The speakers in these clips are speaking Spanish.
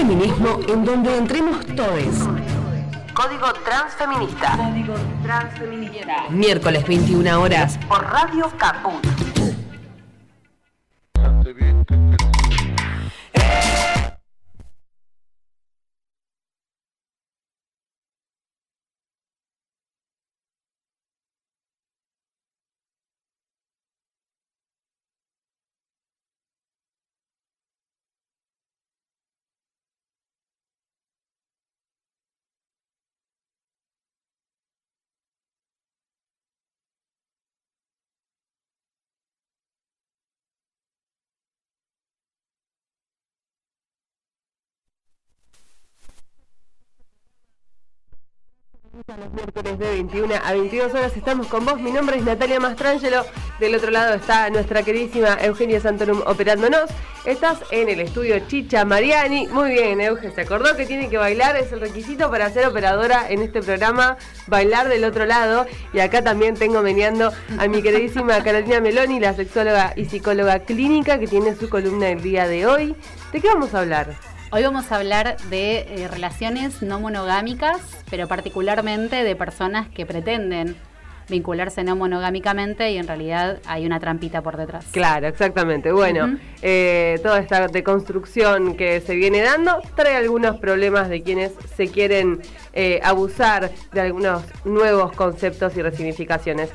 Feminismo en donde entremos todos. Código Transfeminista. Código Transfeminista. Miércoles 21 horas por Radio Caput. Los miércoles de 21 a 22 horas estamos con vos. Mi nombre es Natalia Mastrangelo. Del otro lado está nuestra queridísima Eugenia Santorum operándonos. Estás en el estudio Chicha Mariani. Muy bien, Euge. ¿Se acordó que tiene que bailar? Es el requisito para ser operadora en este programa. Bailar del otro lado. Y acá también tengo meneando a mi queridísima Carolina Meloni, la sexóloga y psicóloga clínica que tiene su columna el día de hoy. ¿De qué vamos a hablar? Hoy vamos a hablar de eh, relaciones no monogámicas, pero particularmente de personas que pretenden vincularse no monogámicamente y en realidad hay una trampita por detrás. Claro, exactamente. Bueno, eh, toda esta deconstrucción que se viene dando trae algunos problemas de quienes se quieren eh, abusar de algunos nuevos conceptos y resignificaciones.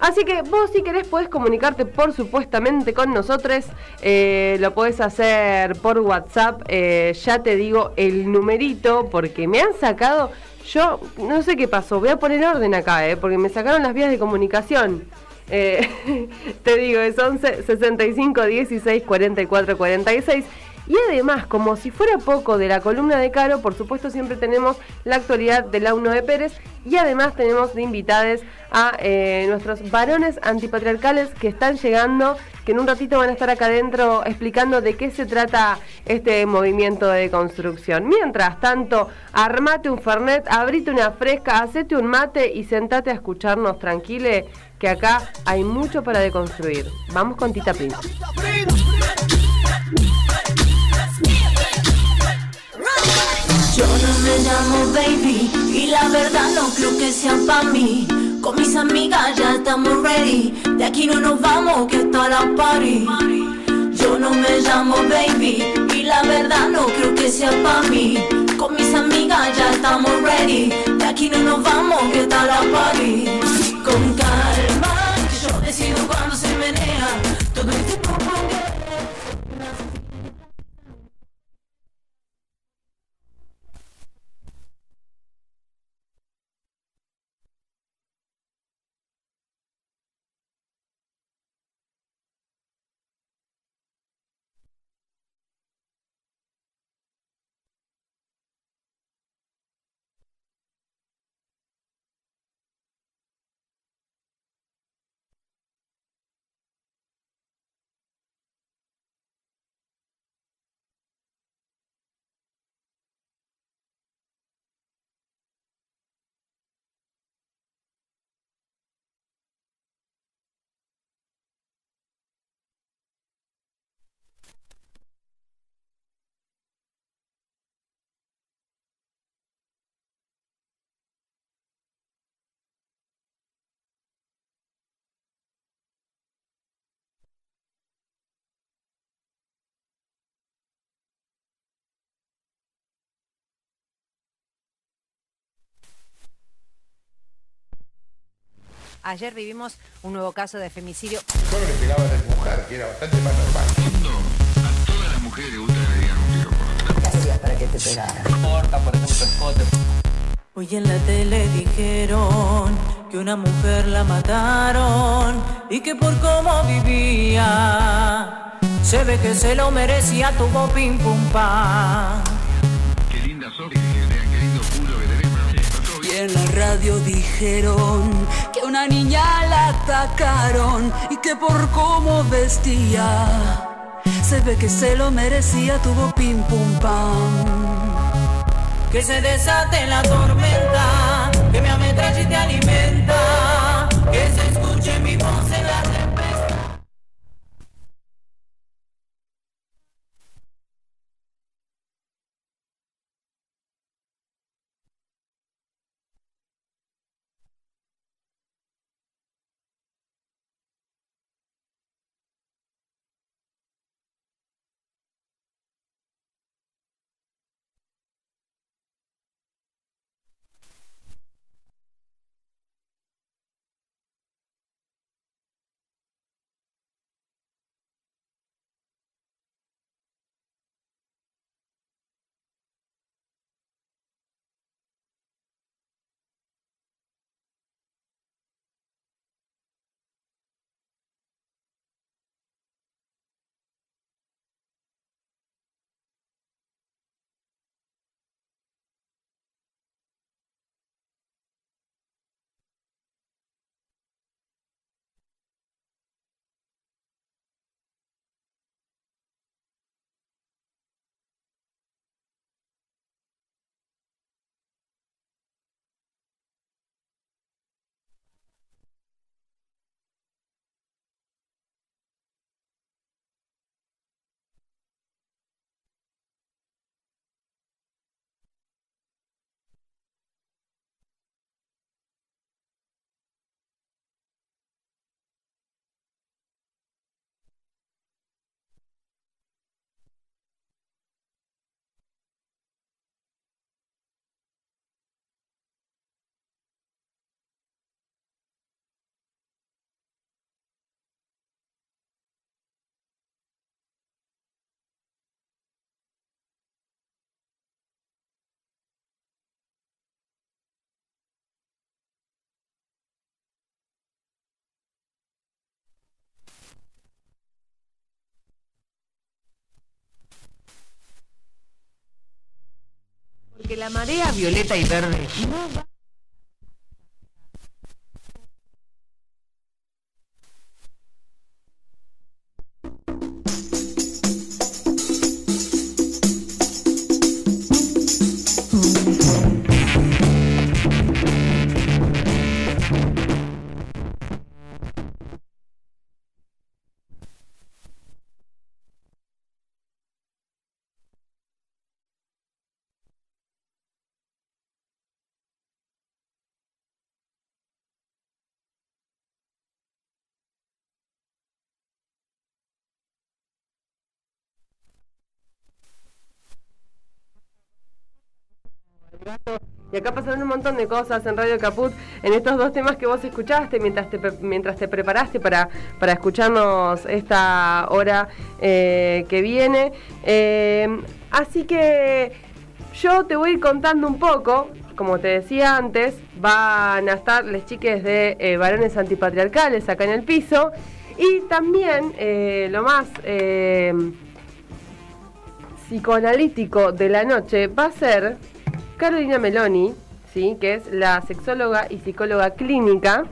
Así que vos si querés podés comunicarte por supuestamente con nosotros, eh, lo podés hacer por WhatsApp, eh, ya te digo el numerito porque me han sacado, yo no sé qué pasó, voy a poner orden acá, eh, porque me sacaron las vías de comunicación. te digo, es 11 65 16 44 46 y además, como si fuera poco de la columna de Caro, por supuesto siempre tenemos la actualidad del Auno de Pérez y además tenemos de invitades a eh, nuestros varones antipatriarcales que están llegando, que en un ratito van a estar acá adentro explicando de qué se trata este movimiento de construcción. Mientras tanto, armate un fernet, abrite una fresca, hacete un mate y sentate a escucharnos tranquile, que acá hay mucho para deconstruir. Vamos con Tita Prince. Me llamo baby y la verdad no creo que sea para mí. Con mis amigas ya estamos ready. De aquí no nos vamos que está la party. Yo no me llamo baby y la verdad no creo que sea para mí. Con mis amigas ya estamos ready. De aquí no nos vamos que está la party. Ayer vivimos un nuevo caso de femicidio. Solo le pegaba a la mujer, que era bastante más normal. A todas las mujeres les gusta que le digan un tiro por ¿Qué hacías para que te pegara? Corta, por ejemplo, escote. Hoy en la tele dijeron que una mujer la mataron y que por cómo vivía se ve que se lo merecía, tuvo pim pum pam. Qué linda sos, que vean qué lindo culo que tenés, pero Y en la radio dijeron una niña la atacaron y que por cómo vestía se ve que se lo merecía, tuvo pim pum pam. Que se desate la tormenta, que me ametralle y te alimenta, que se escuche mi voz en la Porque la marea violeta y verde no va Y acá pasaron un montón de cosas en Radio Caput, en estos dos temas que vos escuchaste mientras te, mientras te preparaste para, para escucharnos esta hora eh, que viene. Eh, así que yo te voy a ir contando un poco, como te decía antes, van a estar las chiques de eh, varones antipatriarcales acá en el piso. Y también lo más... psicoanalítico de la noche va a ser Carolina Meloni, ¿sí? que es la sexóloga y psicóloga clínica,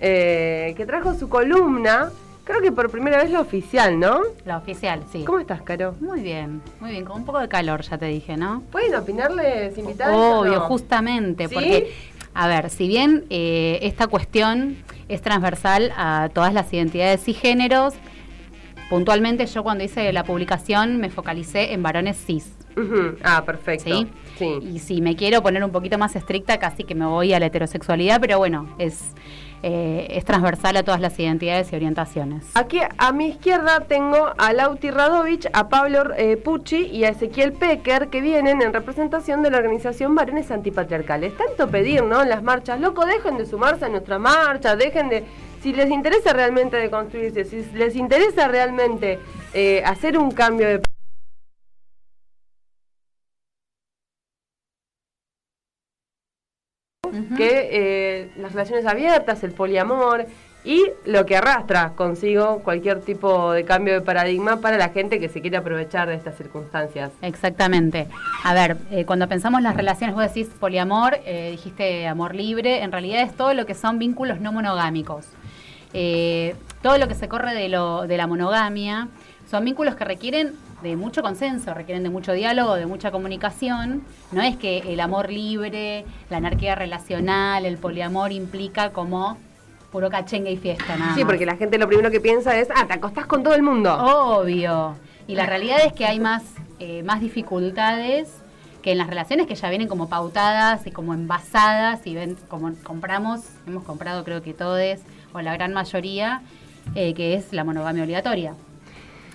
eh, que trajo su columna, creo que por primera vez la oficial, ¿no? La oficial, sí. ¿Cómo estás, Caro? Muy bien, muy bien, con un poco de calor, ya te dije, ¿no? ¿Pueden opinarles invitados? Obvio, no? justamente, ¿Sí? porque, a ver, si bien eh, esta cuestión es transversal a todas las identidades y géneros, puntualmente yo cuando hice la publicación me focalicé en varones cis. Ah, perfecto. ¿Sí? Sí. Y si me quiero poner un poquito más estricta, casi que me voy a la heterosexualidad, pero bueno, es, eh, es transversal a todas las identidades y orientaciones. Aquí a mi izquierda tengo a Lauti Radovich, a Pablo eh, Pucci y a Ezequiel Pecker que vienen en representación de la organización Varones Antipatriarcales. Tanto pedir, ¿no? En las marchas, loco, dejen de sumarse a nuestra marcha, dejen de... Si les interesa realmente de construirse, si les interesa realmente eh, hacer un cambio de... que eh, las relaciones abiertas, el poliamor y lo que arrastra consigo cualquier tipo de cambio de paradigma para la gente que se quiere aprovechar de estas circunstancias. Exactamente. A ver, eh, cuando pensamos las relaciones, vos decís poliamor, eh, dijiste amor libre, en realidad es todo lo que son vínculos no monogámicos. Eh, todo lo que se corre de, lo, de la monogamia son vínculos que requieren de mucho consenso, requieren de mucho diálogo, de mucha comunicación. No es que el amor libre, la anarquía relacional, el poliamor implica como puro cachengue y fiesta, nada Sí, porque la gente lo primero que piensa es, ah, te acostás con todo el mundo. Obvio. Y la realidad es que hay más, eh, más dificultades que en las relaciones que ya vienen como pautadas y como envasadas y ven, como compramos, hemos comprado creo que todos, o la gran mayoría, eh, que es la monogamia obligatoria.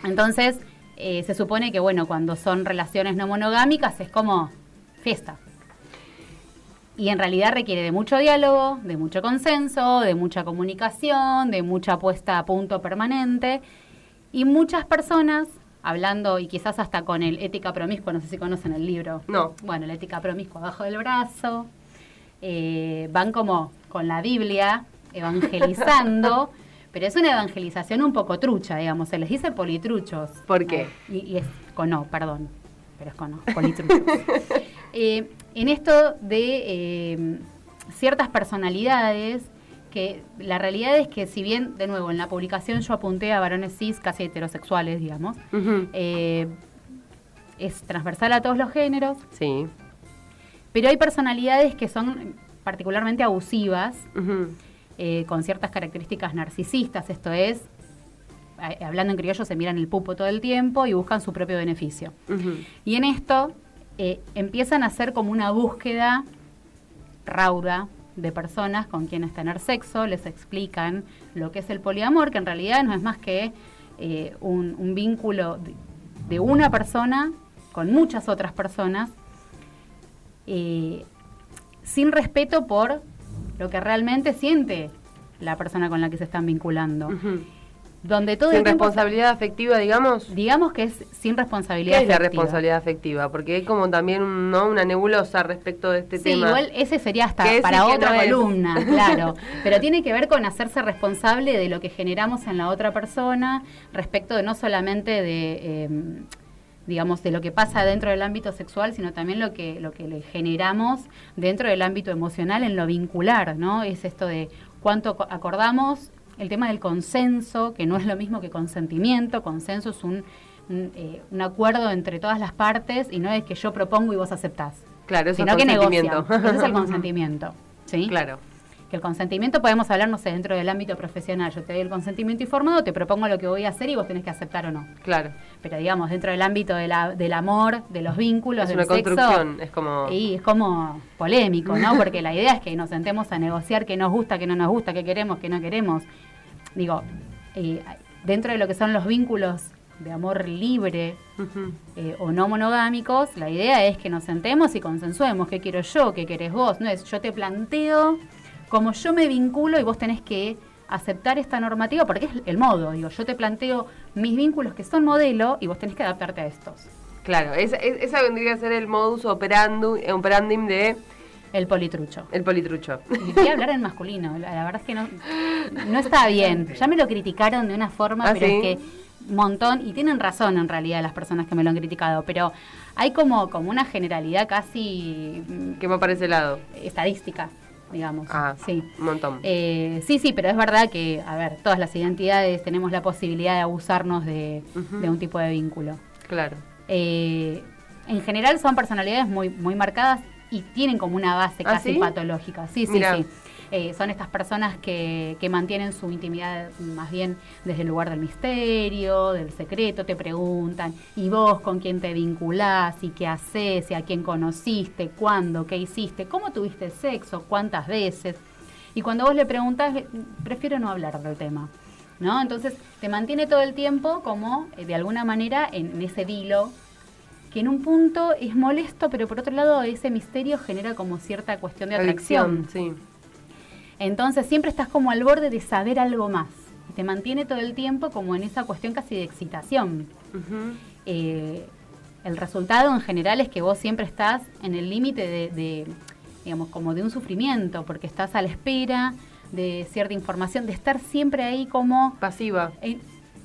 Entonces, eh, se supone que bueno, cuando son relaciones no monogámicas es como fiesta. Y en realidad requiere de mucho diálogo, de mucho consenso, de mucha comunicación, de mucha puesta a punto permanente. Y muchas personas, hablando y quizás hasta con el ética promiscua, no sé si conocen el libro. No. Bueno, el ética promiscua abajo del brazo. eh, van como con la Biblia evangelizando, pero es una evangelización un poco trucha, digamos. Se les dice politruchos. ¿Por qué? Y, y es con no, perdón. Pero es con no, politruchos. Eh, en esto de eh, ciertas personalidades que la realidad es que si bien, de nuevo, en la publicación yo apunté a varones cis casi heterosexuales, digamos, eh, es transversal a todos los géneros, Sí. pero hay personalidades que son particularmente abusivas, Ujú. Eh, con ciertas características narcisistas, esto es, a- hablando en criollo, se miran el pupo todo el tiempo y buscan su propio beneficio. Y en esto eh, empiezan a hacer como una búsqueda rauda de personas con quienes tener sexo, les explican lo que es el poliamor, que en realidad no es más que eh, un, un vínculo de, de una persona con muchas otras personas, eh, sin respeto por lo que realmente siente la persona con la que se están vinculando. Donde todo Sin el tiempo- responsabilidad afectiva, digamos. digamos que es sin ¿Qué responsabilidad es la responsabilidad afectiva? Porque hay como también ¿no? una nebulosa respecto de este Sí, tema. igual ese sería hasta para otra columna, claro. Pero tiene que ver con hacerse responsable de lo que generamos en la otra persona respecto de no solamente de, eh, digamos, de lo que pasa dentro del ámbito sexual, sino también lo que, lo que le generamos dentro del ámbito emocional en lo vincular, ¿no? Es esto de cuánto co- acordamos, el tema del consenso, que no es lo mismo que consentimiento, consenso es un, un, eh, un acuerdo entre todas las partes y no es que yo propongo y vos aceptás, Claro, eso sino es que consentimiento. Ese es el consentimiento, ¿sí? Claro. Que el consentimiento podemos hablar, no sé, dentro del ámbito profesional. Yo te doy el consentimiento informado, te propongo lo que voy a hacer y vos tenés que aceptar o no. Claro. Pero digamos, dentro del ámbito de la- del amor, de los vínculos, Es del una sexo, construcción, es como... y es como polémico, ¿no? Porque la idea es que nos sentemos a negociar qué nos gusta, qué no nos gusta, qué queremos, qué no queremos. Digo, eh, dentro de lo que son los vínculos de amor libre eh, o no monogámicos, la idea es que nos sentemos y consensuemos qué quiero yo, qué querés vos. No es yo te planteo como yo me vinculo y vos tenés que aceptar esta normativa porque es el modo. Digo, yo te planteo mis vínculos que son modelo y vos tenés que adaptarte a estos. Claro, esa, es- esa vendría a ser el modus operandi, operandum de El politrucho. el politrucho. Y voy a hablar en masculino, la, la verdad es que no, no está bien. Ya me lo criticaron de una forma, ¿Ah, pero sí? es que un montón, y tienen razón en realidad las personas que me lo han criticado, pero hay como, como una generalidad casi que va para ese lado. estadística, digamos. Ah, sí. un montón. Eh, sí, sí, pero es verdad que, a ver, todas las identidades tenemos la posibilidad de abusarnos de, un tipo de vínculo. claro. Eh, en general son personalidades muy, muy marcadas y tienen como una base ¿Ah, casi sí? patológica. Sí, sí, Mirá. sí. Eh, son estas personas que, que mantienen su intimidad más bien desde el lugar del misterio, del secreto, te preguntan, ¿y vos con quién te vinculás? ¿Y qué haces? ¿Y a quién conociste? ¿Cuándo? ¿Qué hiciste? ¿Cómo tuviste sexo? ¿Cuántas veces? Y cuando vos le preguntas, prefiero no hablar del tema. ¿No? Entonces te mantiene todo el tiempo como, eh, de alguna manera, en, en ese hilo que en un punto es molesto, pero por otro lado ese misterio genera como cierta cuestión de atracción. sí. Entonces siempre estás como al borde de saber algo más. Y te mantiene todo el tiempo como en esa cuestión casi de excitación. Eh, el resultado en general es que vos siempre estás en el límite de, de, digamos, como de un sufrimiento, porque estás a la espera de cierta información, de estar siempre ahí como Pasiva. eh,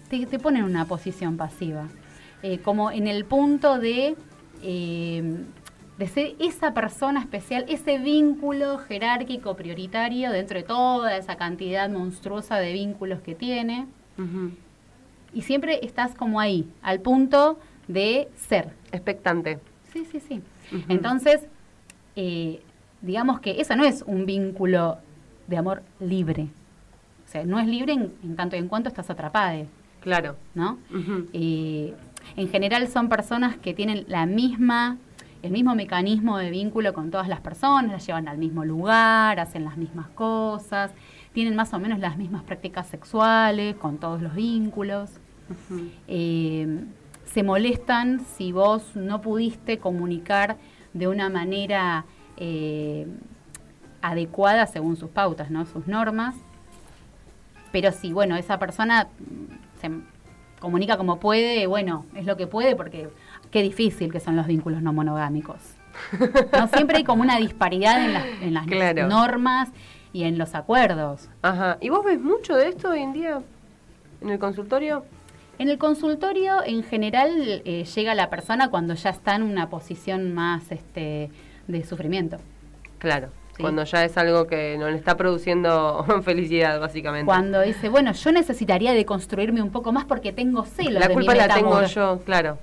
te, te pone en una posición pasiva. Eh, como en el punto de, eh, de ser esa persona especial, ese vínculo jerárquico prioritario dentro de toda esa cantidad monstruosa de vínculos que tiene. Y siempre estás como ahí, al punto de ser. Expectante. Sí, sí, sí. Entonces, eh, digamos que eso no es un vínculo de amor libre. O sea, no es libre en, en tanto y en cuanto estás atrapada, Claro. ¿no? Eh, en general son personas que tienen la misma, el mismo mecanismo de vínculo con todas las personas, las llevan al mismo lugar, hacen las mismas cosas, tienen más o menos las mismas prácticas sexuales con todos los vínculos. Eh, se molestan si vos no pudiste comunicar de una manera eh, adecuada según sus pautas, ¿no? sus normas. Pero si, bueno, esa persona se comunica como puede, bueno, es lo que puede porque qué difícil que son los vínculos no monogámicos. ¿No? Siempre hay como una disparidad en las, en las Claro. normas y en los acuerdos. Ajá. ¿Y vos ves mucho de esto hoy en día en el consultorio? En el consultorio, en general, eh, llega la persona cuando ya está en una posición más este, de sufrimiento. Claro. Sí. Cuando ya es algo que no le está produciendo felicidad, básicamente. Cuando dice, bueno, yo necesitaría deconstruirme un poco más porque tengo celos la de culpa mi la tengo yo, claro.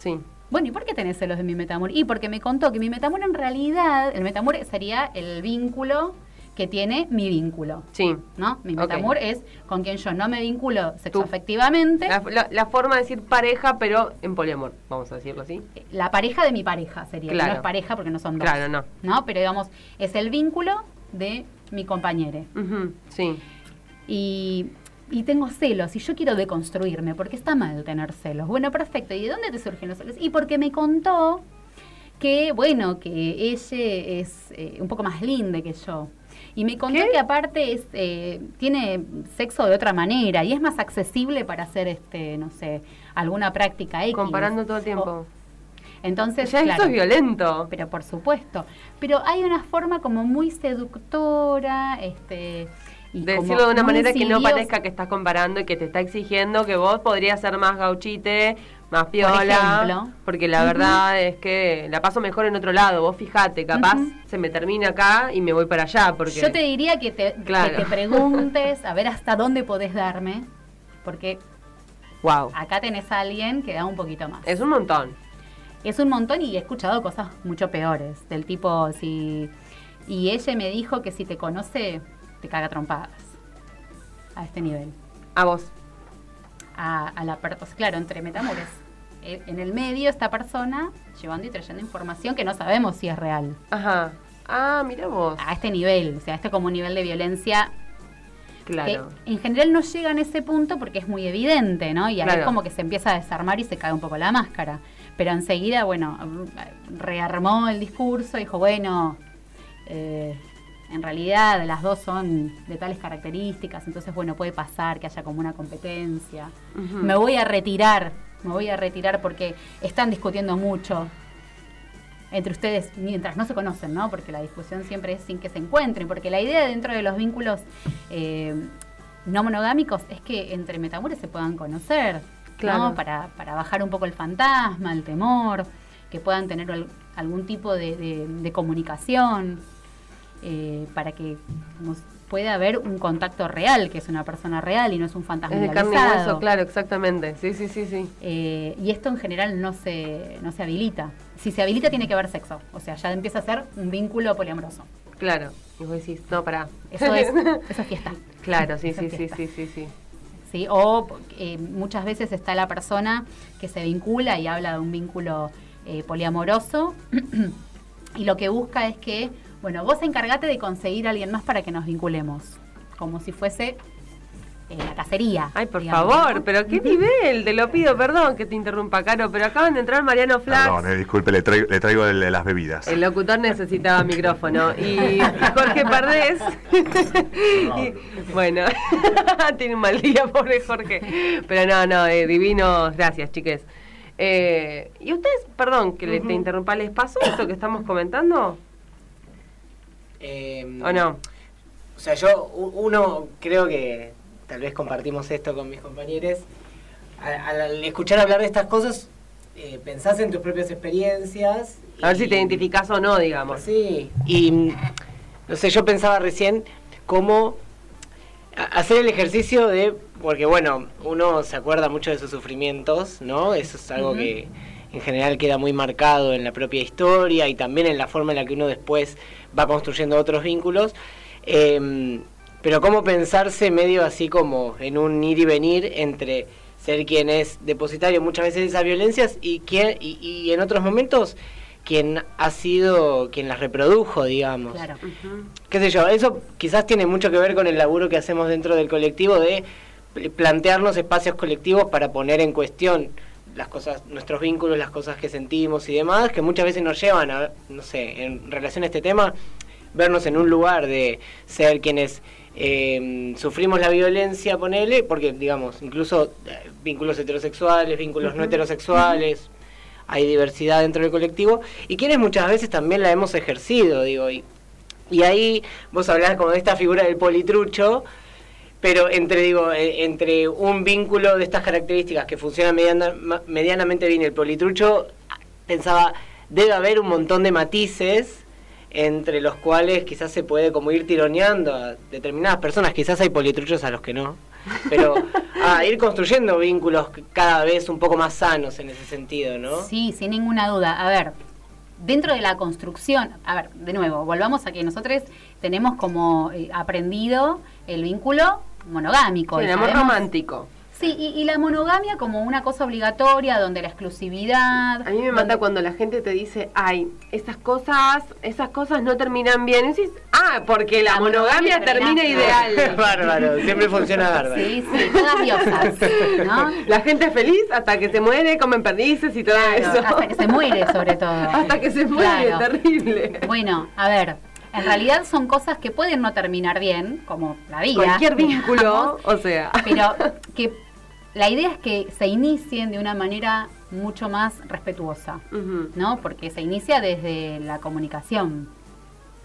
Sí. Bueno, ¿y por qué tenés celos de mi metamor? Y porque me contó que mi metamor en realidad, el metamor sería el vínculo que tiene mi vínculo. Sí. ¿No? Mi metamor es con quien yo no me vinculo sexoafectivamente. La, la- la forma de decir pareja, pero en poliamor, vamos a decirlo así. La pareja de mi pareja sería. Claro. No es pareja porque no son dos. Claro, no. ¿no? Pero digamos, es el vínculo de mi compañero. Sí. Y, y tengo celos y yo quiero deconstruirme, porque está mal tener celos. Bueno, perfecto. ¿Y de dónde te surgen los celos? Y porque me contó que, bueno, que ella es eh, un poco más linda que yo. Y me contó ¿Qué? que aparte es, eh, tiene sexo de otra manera y es más accesible para hacer, este no sé, alguna práctica X. Comparando todo el O- tiempo. entonces, ya claro, esto es violento. pero por supuesto. Pero hay una forma como muy seductora, este... y De como decirlo de una manera que no parezca que estás comparando y que te está exigiendo que vos podrías ser más gauchite más piola. ejemplo. Porque la verdad es que la paso mejor en otro lado. Vos fijate, capaz se me termina acá y me voy para allá. Porque Yo te diría que te, Claro. que te preguntes a ver hasta dónde podés darme, porque Wow. acá tenés a alguien que da un poquito más. Es un montón. Es un montón y he escuchado cosas mucho peores, del tipo si... Y ella me dijo que si te conoce, te caga trompadas. A este nivel. A vos. A, a la pues claro, entre metamores. Eh, En el medio esta persona llevando y trayendo información que no sabemos si es real. Ajá. Ah, mira vos. A este nivel, o sea, este como nivel de violencia Claro. que en general no llega en ese punto porque es muy evidente, ¿no? Y ahí Claro. es como que se empieza a desarmar y se cae un poco la máscara. Pero enseguida, bueno, rearmó el discurso, dijo, bueno, eh, en realidad las dos son de tales características, entonces, bueno, puede pasar que haya como una competencia. Me voy a retirar, me voy a retirar porque están discutiendo mucho entre ustedes mientras no se conocen, ¿no? Porque la discusión siempre es sin que se encuentren, porque la idea dentro de los vínculos eh, no monogámicos es que entre metamores se puedan conocer, Claro. ¿no? Para, para bajar un poco el fantasma, el temor, que puedan tener al- algún tipo de, de- de comunicación, eh, para que digamos, pueda haber un contacto real, que es una persona real y no es un fantasma Es de carne y hueso, claro, exactamente. Sí, sí, sí, sí. Eh, y esto en general no se, no se habilita. Si se habilita tiene que haber sexo. O sea, ya empieza a ser un vínculo poliamoroso. Claro. Y vos decís, no, pará. Eso es, eso es fiesta. claro, sí, Eso sí, sí, sí, sí, sí. ¿sí? O eh, muchas veces está la persona que se vincula y habla de un vínculo eh, poliamoroso y lo que busca es que, bueno, vos encargate de conseguir a alguien más para que nos vinculemos, como si fuese eh, la cacería. Ay, por digamos, favor, ¿no? pero qué nivel, te lo pido, perdón que te interrumpa, Caro, pero acaban de entrar Mariano Flax. Perdón, eh, disculpe, le traigo, le traigo el las bebidas. El locutor necesitaba micrófono y, Jorge Pardés. y- bueno, tiene un mal día, pobre Jorge. Pero no, no, eh, divinos, gracias, chiques. Eh, ¿Y ustedes, perdón que le te interrumpa, les pasó esto que estamos comentando? Eh, ¿O no? O sea, yo, uno, creo que tal vez compartimos esto con mis compañeros. Al, al escuchar hablar de estas cosas, eh, pensás en tus propias experiencias. A ver si te identificás o no, digamos. Sí, y no sé, yo pensaba recién cómo hacer el ejercicio de, porque bueno, uno se acuerda mucho de sus sufrimientos, ¿no? Eso es algo que en general queda muy marcado en la propia historia y también en la forma en la que uno después va construyendo otros vínculos. Em, pero cómo pensarse medio así como en un ir y venir entre ser quien es depositario muchas veces de esas violencias y, quien, y, y en otros momentos quien ha sido quien las reprodujo, digamos. Claro. Qué sé yo, eso quizás tiene mucho que ver con el laburo que hacemos dentro del colectivo de pl- plantearnos espacios colectivos para poner en cuestión las cosas, nuestros vínculos, las cosas que sentimos y demás, que muchas veces nos llevan a, no sé, en relación a este tema, vernos en un lugar de ser quienes eh, sufrimos la violencia, ponele, porque digamos, incluso eh, vínculos heterosexuales, vínculos no heterosexuales, hay diversidad dentro del colectivo, y quienes muchas veces también la hemos ejercido, digo, y, y ahí vos hablás como de esta figura del politrucho, pero entre digo eh, entre un vínculo de estas características que funciona mediana- medianamente bien el politrucho pensaba debe haber un montón de matices entre los cuales quizás se puede como ir tironeando a determinadas personas. Quizás hay politruchos a los que no. Pero a ir construyendo vínculos cada vez un poco más sanos en ese sentido no Sí, sin ninguna duda. A ver, dentro de la construcción, a ver, de nuevo, volvamos a que nosotros tenemos como eh, aprendido el vínculo monogámico. Sí, el amor sabemos- romántico. Sí, y, y la monogamia como una cosa obligatoria donde la exclusividad... A mí me mata cuando la gente te dice, ay, esas cosas, esas cosas no terminan bien. Y ah, porque la, La monogamia, monogamia termina termina- ideal. bárbaro siempre funciona bárbaro Sí, sí, todas diosas, ¿no? La gente es feliz hasta que se muere, comen perdices y todo Claro, eso. hasta que se muere, sobre todo. Hasta que se muere, Claro. terrible. Bueno, a ver, en realidad son cosas que pueden no terminar bien, como la vida. Cualquier vínculo, digamos, o sea. pero que la idea es que se inicien de una manera mucho más respetuosa. ¿no? Porque se inicia desde la comunicación,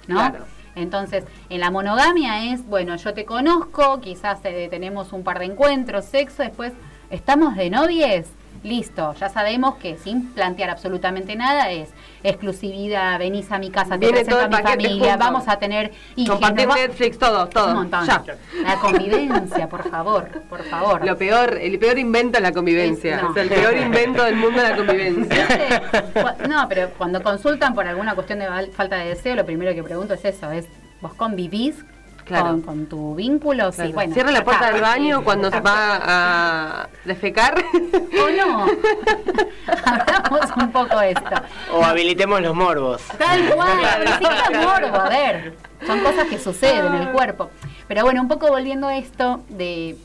¿no? Claro. Entonces, en la monogamia es, bueno, yo te conozco, quizás eh, tenemos un par de encuentros, sexo, después estamos de novies, listo, ya sabemos que sin plantear absolutamente nada es exclusividad, venís a mi casa, te presento a mi familia, junto. vamos a tener hijos, Compartir va- Netflix, todo, todo. un montón. Ya. La convivencia, por favor, por favor. Lo peor, el peor invento es la convivencia. Es- no. Es el peor invento del mundo la convivencia. Cu- No, pero cuando consultan por alguna cuestión de falta de deseo, lo primero que pregunto es eso, es ¿vos convivís Claro. con, con tu vínculo? Sí, Claro. bueno. Cierra la puerta acá. del baño cuando se va a defecar. ¿O no? Hablamos un poco de esto. O habilitemos los morbos. Tal cual, morbo, a ver. Son cosas que suceden en el cuerpo. Pero bueno, un poco volviendo a esto de,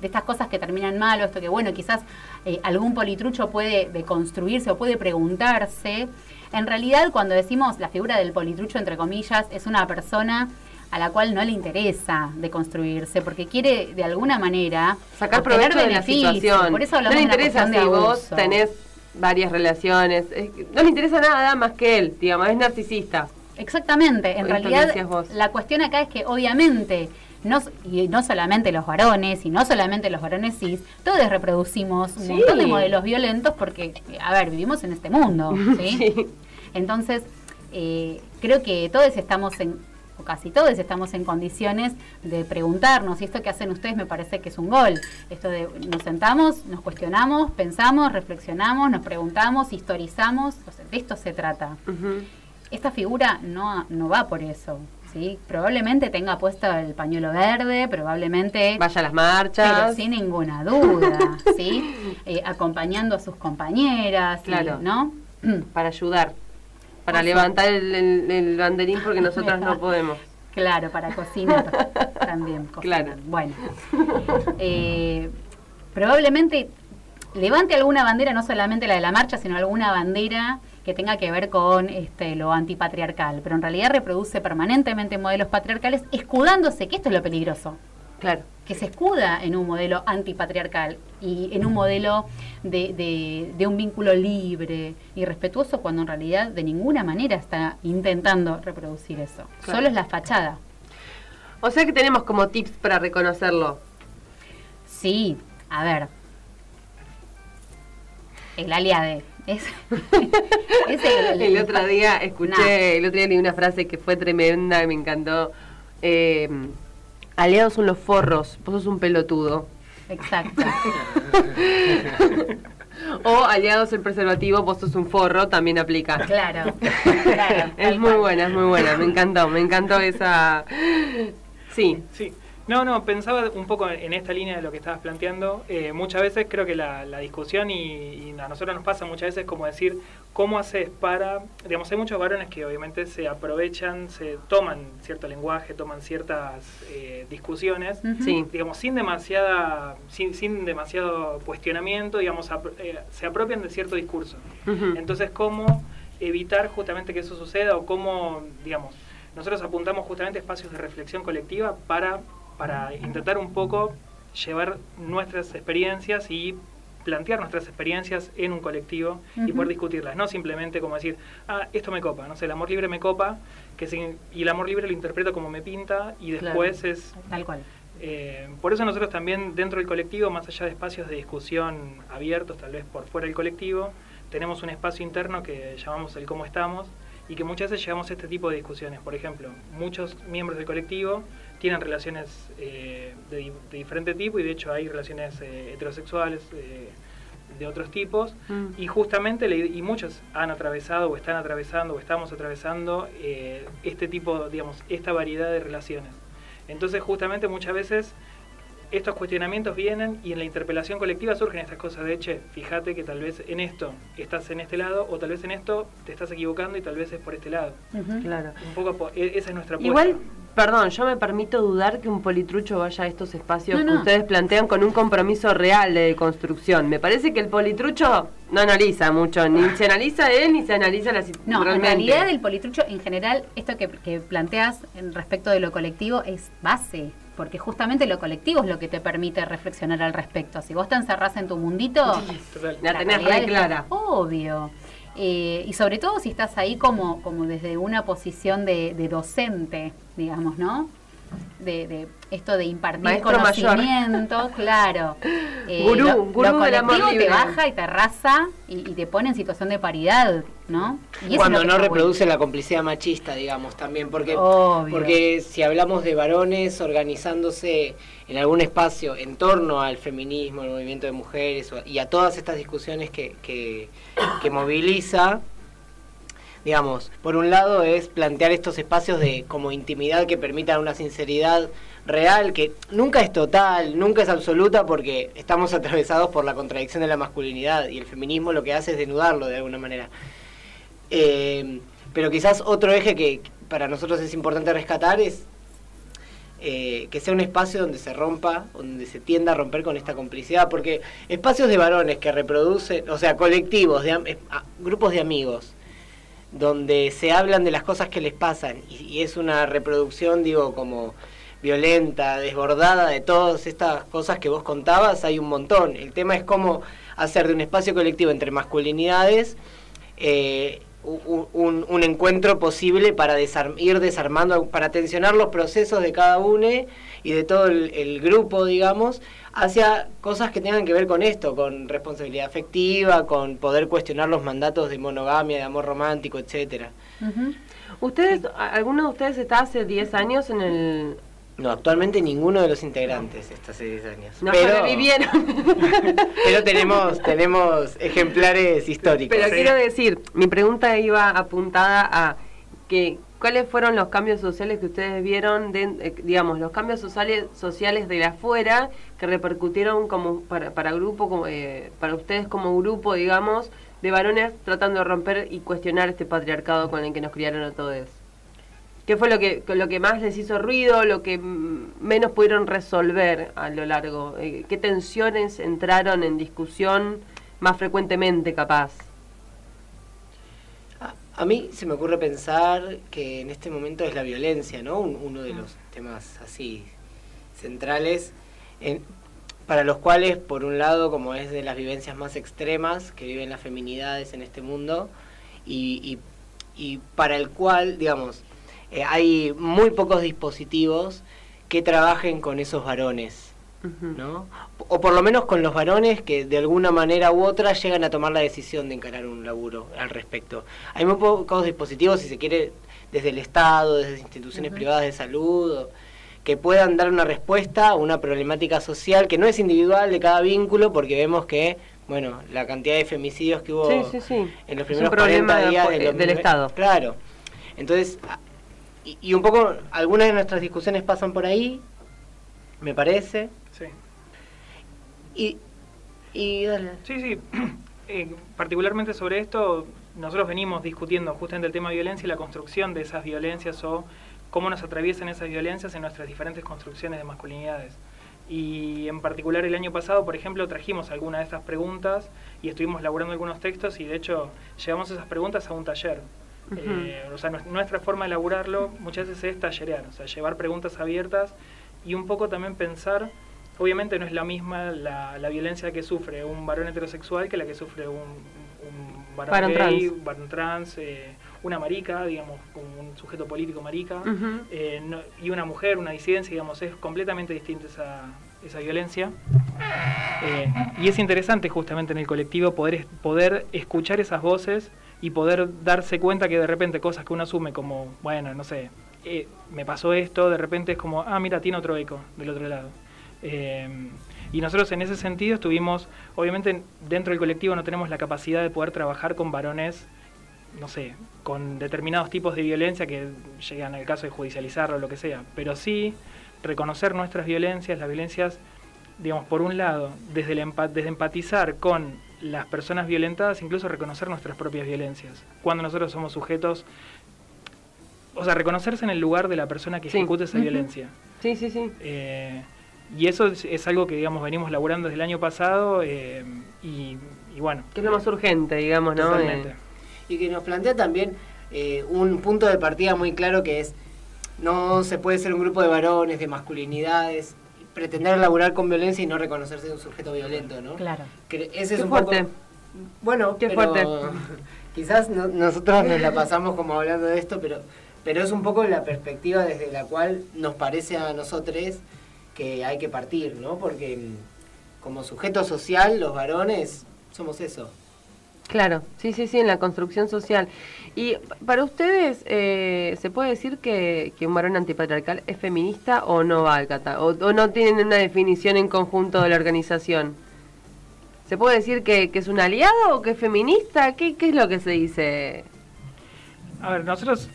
de estas cosas que terminan mal, o esto que bueno, quizás eh, algún politrucho puede deconstruirse o puede preguntarse. En realidad, cuando decimos la figura del politrucho, entre comillas, es una persona a la cual no le interesa deconstruirse, porque quiere de alguna manera Sacar provecho de la situación. Por eso no le interesa si vos tenés varias relaciones. Es que no le interesa nada más que él, digamos, es narcisista. Exactamente, en realidad la cuestión acá es que obviamente, no, y no solamente los varones, y no solamente los varones cis, todos reproducimos un montón de modelos violentos porque, a ver, vivimos en este mundo, ¿sí? Sí. Entonces, eh, creo que todos estamos en, casi todos estamos en condiciones de preguntarnos, y esto que hacen ustedes me parece que es un gol, esto de nos sentamos, nos cuestionamos, pensamos, reflexionamos, nos preguntamos, historizamos, o sea, de esto se trata esta figura no, no va por eso. ¿sí? Probablemente tenga puesto el pañuelo verde, probablemente, Vaya a las pero marchas. sin ninguna duda, ¿sí? Eh, acompañando a sus compañeras, Claro. ¿no? Para ayudar. Para levantar el, el- el banderín porque nosotros no podemos. Claro, para cocinar también. cocinar. Claro. Bueno, eh, probablemente levante alguna bandera, no solamente la de la marcha, sino alguna bandera que tenga que ver con este, lo antipatriarcal, pero en realidad reproduce permanentemente modelos patriarcales, escudándose, que esto es lo peligroso, Claro. que se escuda en un modelo antipatriarcal y en un modelo de, de- de un vínculo libre y respetuoso, cuando en realidad de ninguna manera está intentando reproducir eso. Claro. Solo es la fachada. O sea que tenemos como tips para reconocerlo. Sí, a ver. El aliade. Es, es el, El otro día escuché, Nah. el otro día leí una frase que fue tremenda y me encantó. Eh, aliados son los forros, vos sos un pelotudo. Exacto. O aliados el preservativo, vos sos un forro, también aplica. Claro. claro Es muy cual. buena, es muy buena, me encantó, me encantó esa... Sí, Sí, no, no, pensaba un poco en esta línea de lo que estabas planteando. Eh, muchas veces creo que la, la discusión, y, y a nosotros nos pasa muchas veces como decir, ¿cómo haces para...? Digamos, hay muchos varones que obviamente se aprovechan, se toman cierto lenguaje, toman ciertas eh, discusiones, sí. digamos, sin demasiada sin, sin demasiado cuestionamiento, digamos, apro- eh, se apropian de cierto discurso. Entonces, ¿cómo evitar justamente que eso suceda o cómo, digamos, nosotros apuntamos justamente espacios de reflexión colectiva para, para intentar un poco llevar nuestras experiencias y plantear nuestras experiencias en un colectivo y poder discutirlas, no simplemente como decir, ah, esto me copa, no sé, el amor libre me copa, que sin- y el amor libre lo interpreto como me pinta y Claro. después es Tal cual. eh, por eso nosotros también dentro del colectivo, más allá de espacios de discusión abiertos, tal vez por fuera del colectivo, tenemos un espacio interno que llamamos el cómo estamos y que muchas veces llevamos a este tipo de discusiones. Por ejemplo, muchos miembros del colectivo tienen relaciones eh, de, de diferente tipo y de hecho hay relaciones eh, heterosexuales eh, de otros tipos Mm. y justamente le- y muchos han atravesado o están atravesando o estamos atravesando eh, este tipo, digamos, esta variedad de relaciones. Entonces justamente muchas veces estos cuestionamientos vienen y en la interpelación colectiva surgen estas cosas de, che, fíjate que tal vez en esto estás en este lado o tal vez en esto te estás equivocando y tal vez es por este lado. Ujú. Claro. Un poco po- e- esa es nuestra apuesta. Igual, perdón, yo me permito dudar que un politrucho vaya a estos espacios No, que ustedes plantean con un compromiso real de construcción. Me parece que el politrucho no analiza mucho, ni se analiza él ni se analiza la situación. No, en realidad el politrucho en general, esto que, que planteas en respecto de lo colectivo es base, porque justamente lo colectivo es lo que te permite reflexionar al respecto. Si vos te encerrás en tu mundito, Total. La tenés re clara. Obvio. Eh, y sobre todo si estás ahí como, como desde una posición de, de docente, digamos, ¿no? de, de esto de impartir Maestro mayor. conocimiento, claro. Eh, Gurú, lo, gurú lo del amor colectivo libre. te baja y te arrasa y, y te pone en situación de paridad, ¿no? Y Cuando no reproduce la complicidad machista, digamos, también. Porque, Obvio. porque si hablamos de varones organizándose en algún espacio en torno al feminismo, al movimiento de mujeres y a todas estas discusiones que, que, que moviliza, digamos, por un lado es plantear estos espacios de como intimidad que permitan una sinceridad real, que nunca es total, nunca es absoluta porque estamos atravesados por la contradicción de la masculinidad y el feminismo lo que hace es denudarlo de alguna manera. Eh, pero quizás otro eje que para nosotros es importante rescatar es eh, que sea un espacio donde se rompa, donde se tienda a romper con esta complicidad, porque espacios de varones que reproducen, o sea, colectivos, grupos de amigos, donde se hablan de las cosas que les pasan y, es una reproducción, digo, como violenta, desbordada de todas estas cosas que vos contabas, hay un montón. El tema es cómo hacer de un espacio colectivo entre masculinidades eh, un, un encuentro posible para desarm- ir desarmando, para tensionar los procesos de cada uno y de todo el, el grupo, digamos, hacia cosas que tengan que ver con esto, con responsabilidad afectiva, con poder cuestionar los mandatos de monogamia, de amor romántico, etcétera. ¿Ustedes, alguno de ustedes está hace 10 años en el... No, actualmente ninguno de los integrantes está hace 10 años. No pero, sobrevivieron? pero tenemos, tenemos ejemplares históricos. Pero Sí. quiero decir, mi pregunta iba apuntada a que cuáles fueron los cambios sociales que ustedes vieron, de, eh, digamos, los cambios sociales sociales de afuera que repercutieron como para, para grupo, como, eh, para ustedes como grupo, digamos, de varones tratando de romper y cuestionar este patriarcado con el que nos criaron a todos. ¿Qué fue lo que, lo que más les hizo ruido, lo que menos pudieron resolver a lo largo? Eh, ¿Qué tensiones entraron en discusión más frecuentemente, capaz? A, a mí se me ocurre pensar que en este momento es la violencia, ¿no? Un- uno de los temas así centrales, en- para los cuales, por un lado, como es de las vivencias más extremas que viven las feminidades en este mundo, y, y- y para el cual, digamos, eh, hay muy pocos dispositivos que trabajen con esos varones. ¿no? O por lo menos con los varones que de alguna manera u otra llegan a tomar la decisión de encarar un laburo al respecto. Hay muy pocos dispositivos, si se quiere, desde el Estado, desde instituciones privadas de salud, o- que puedan dar una respuesta a una problemática social que no es individual de cada vínculo, porque vemos que, bueno, la cantidad de femicidios que hubo Sí, sí, sí. en los primeros problema 40 días de- del, del 2020. Estado. Claro. Entonces, y, y un poco, algunas de nuestras discusiones pasan por ahí, me parece. Sí. Y, y dale. Sí, sí. Eh, particularmente sobre esto, nosotros venimos discutiendo justamente el tema de violencia y la construcción de esas violencias o cómo nos atraviesan esas violencias en nuestras diferentes construcciones de masculinidades. Y en particular el año pasado, por ejemplo, trajimos algunas de estas preguntas y estuvimos elaborando algunos textos y de hecho llevamos esas preguntas a un taller. Ujú. Eh, o sea, nues- nuestra forma de elaborarlo muchas veces es tallerear, o sea, llevar preguntas abiertas y un poco también pensar, obviamente no es la misma la, la violencia que sufre un varón heterosexual que la que sufre un, un varón, Varón gay, trans. varón trans, eh, una marica, digamos, un sujeto político marica, Ujú. eh, no- y una mujer, una disidencia, digamos, es completamente distinta esa, esa violencia. Eh, y es interesante justamente en el colectivo poder, poder escuchar esas voces y poder darse cuenta que de repente cosas que uno asume como, bueno, no sé, eh, me pasó esto, de repente es como, ah, mira, tiene otro eco del otro lado. Eh, y nosotros en ese sentido estuvimos, obviamente dentro del colectivo no tenemos la capacidad de poder trabajar con varones, no sé, con determinados tipos de violencia que llegan al caso de judicializarlo o lo que sea, pero sí reconocer nuestras violencias, las violencias, digamos, por un lado, desde, el desde empatizar con las personas violentadas, incluso reconocer nuestras propias violencias, cuando nosotros somos sujetos, o sea, reconocerse en el lugar de la persona que Sí. ejecuta esa violencia. Sí, sí, sí. Eh, y eso es, es algo que, digamos, venimos laburando desde el año pasado eh, y, y bueno. Que es lo más urgente, digamos, ¿no? Totalmente. Eh, Y que nos plantea también eh, un punto de partida muy claro que es, no se puede ser un grupo de varones, de masculinidades, pretender laburar con violencia y no reconocerse un sujeto violento, ¿no? Claro. Que ese es Qué un fuerte. poco... Bueno, Qué pero fuerte. quizás no- nosotros nos la pasamos como hablando de esto, pero pero es un poco la perspectiva desde la cual nos parece a nosotros que hay que partir, ¿no? Porque mm, como sujeto social, los varones somos eso. Claro, sí, sí, sí, en la construcción social. Y para ustedes, eh, ¿se puede decir que, un varón antipatriarcal es feminista o no va al? O, no tienen una definición en conjunto de la organización? ¿Se puede decir que, que es un aliado o que es feminista? ¿Qué, ¿Qué es lo que se dice? A ver, nosotros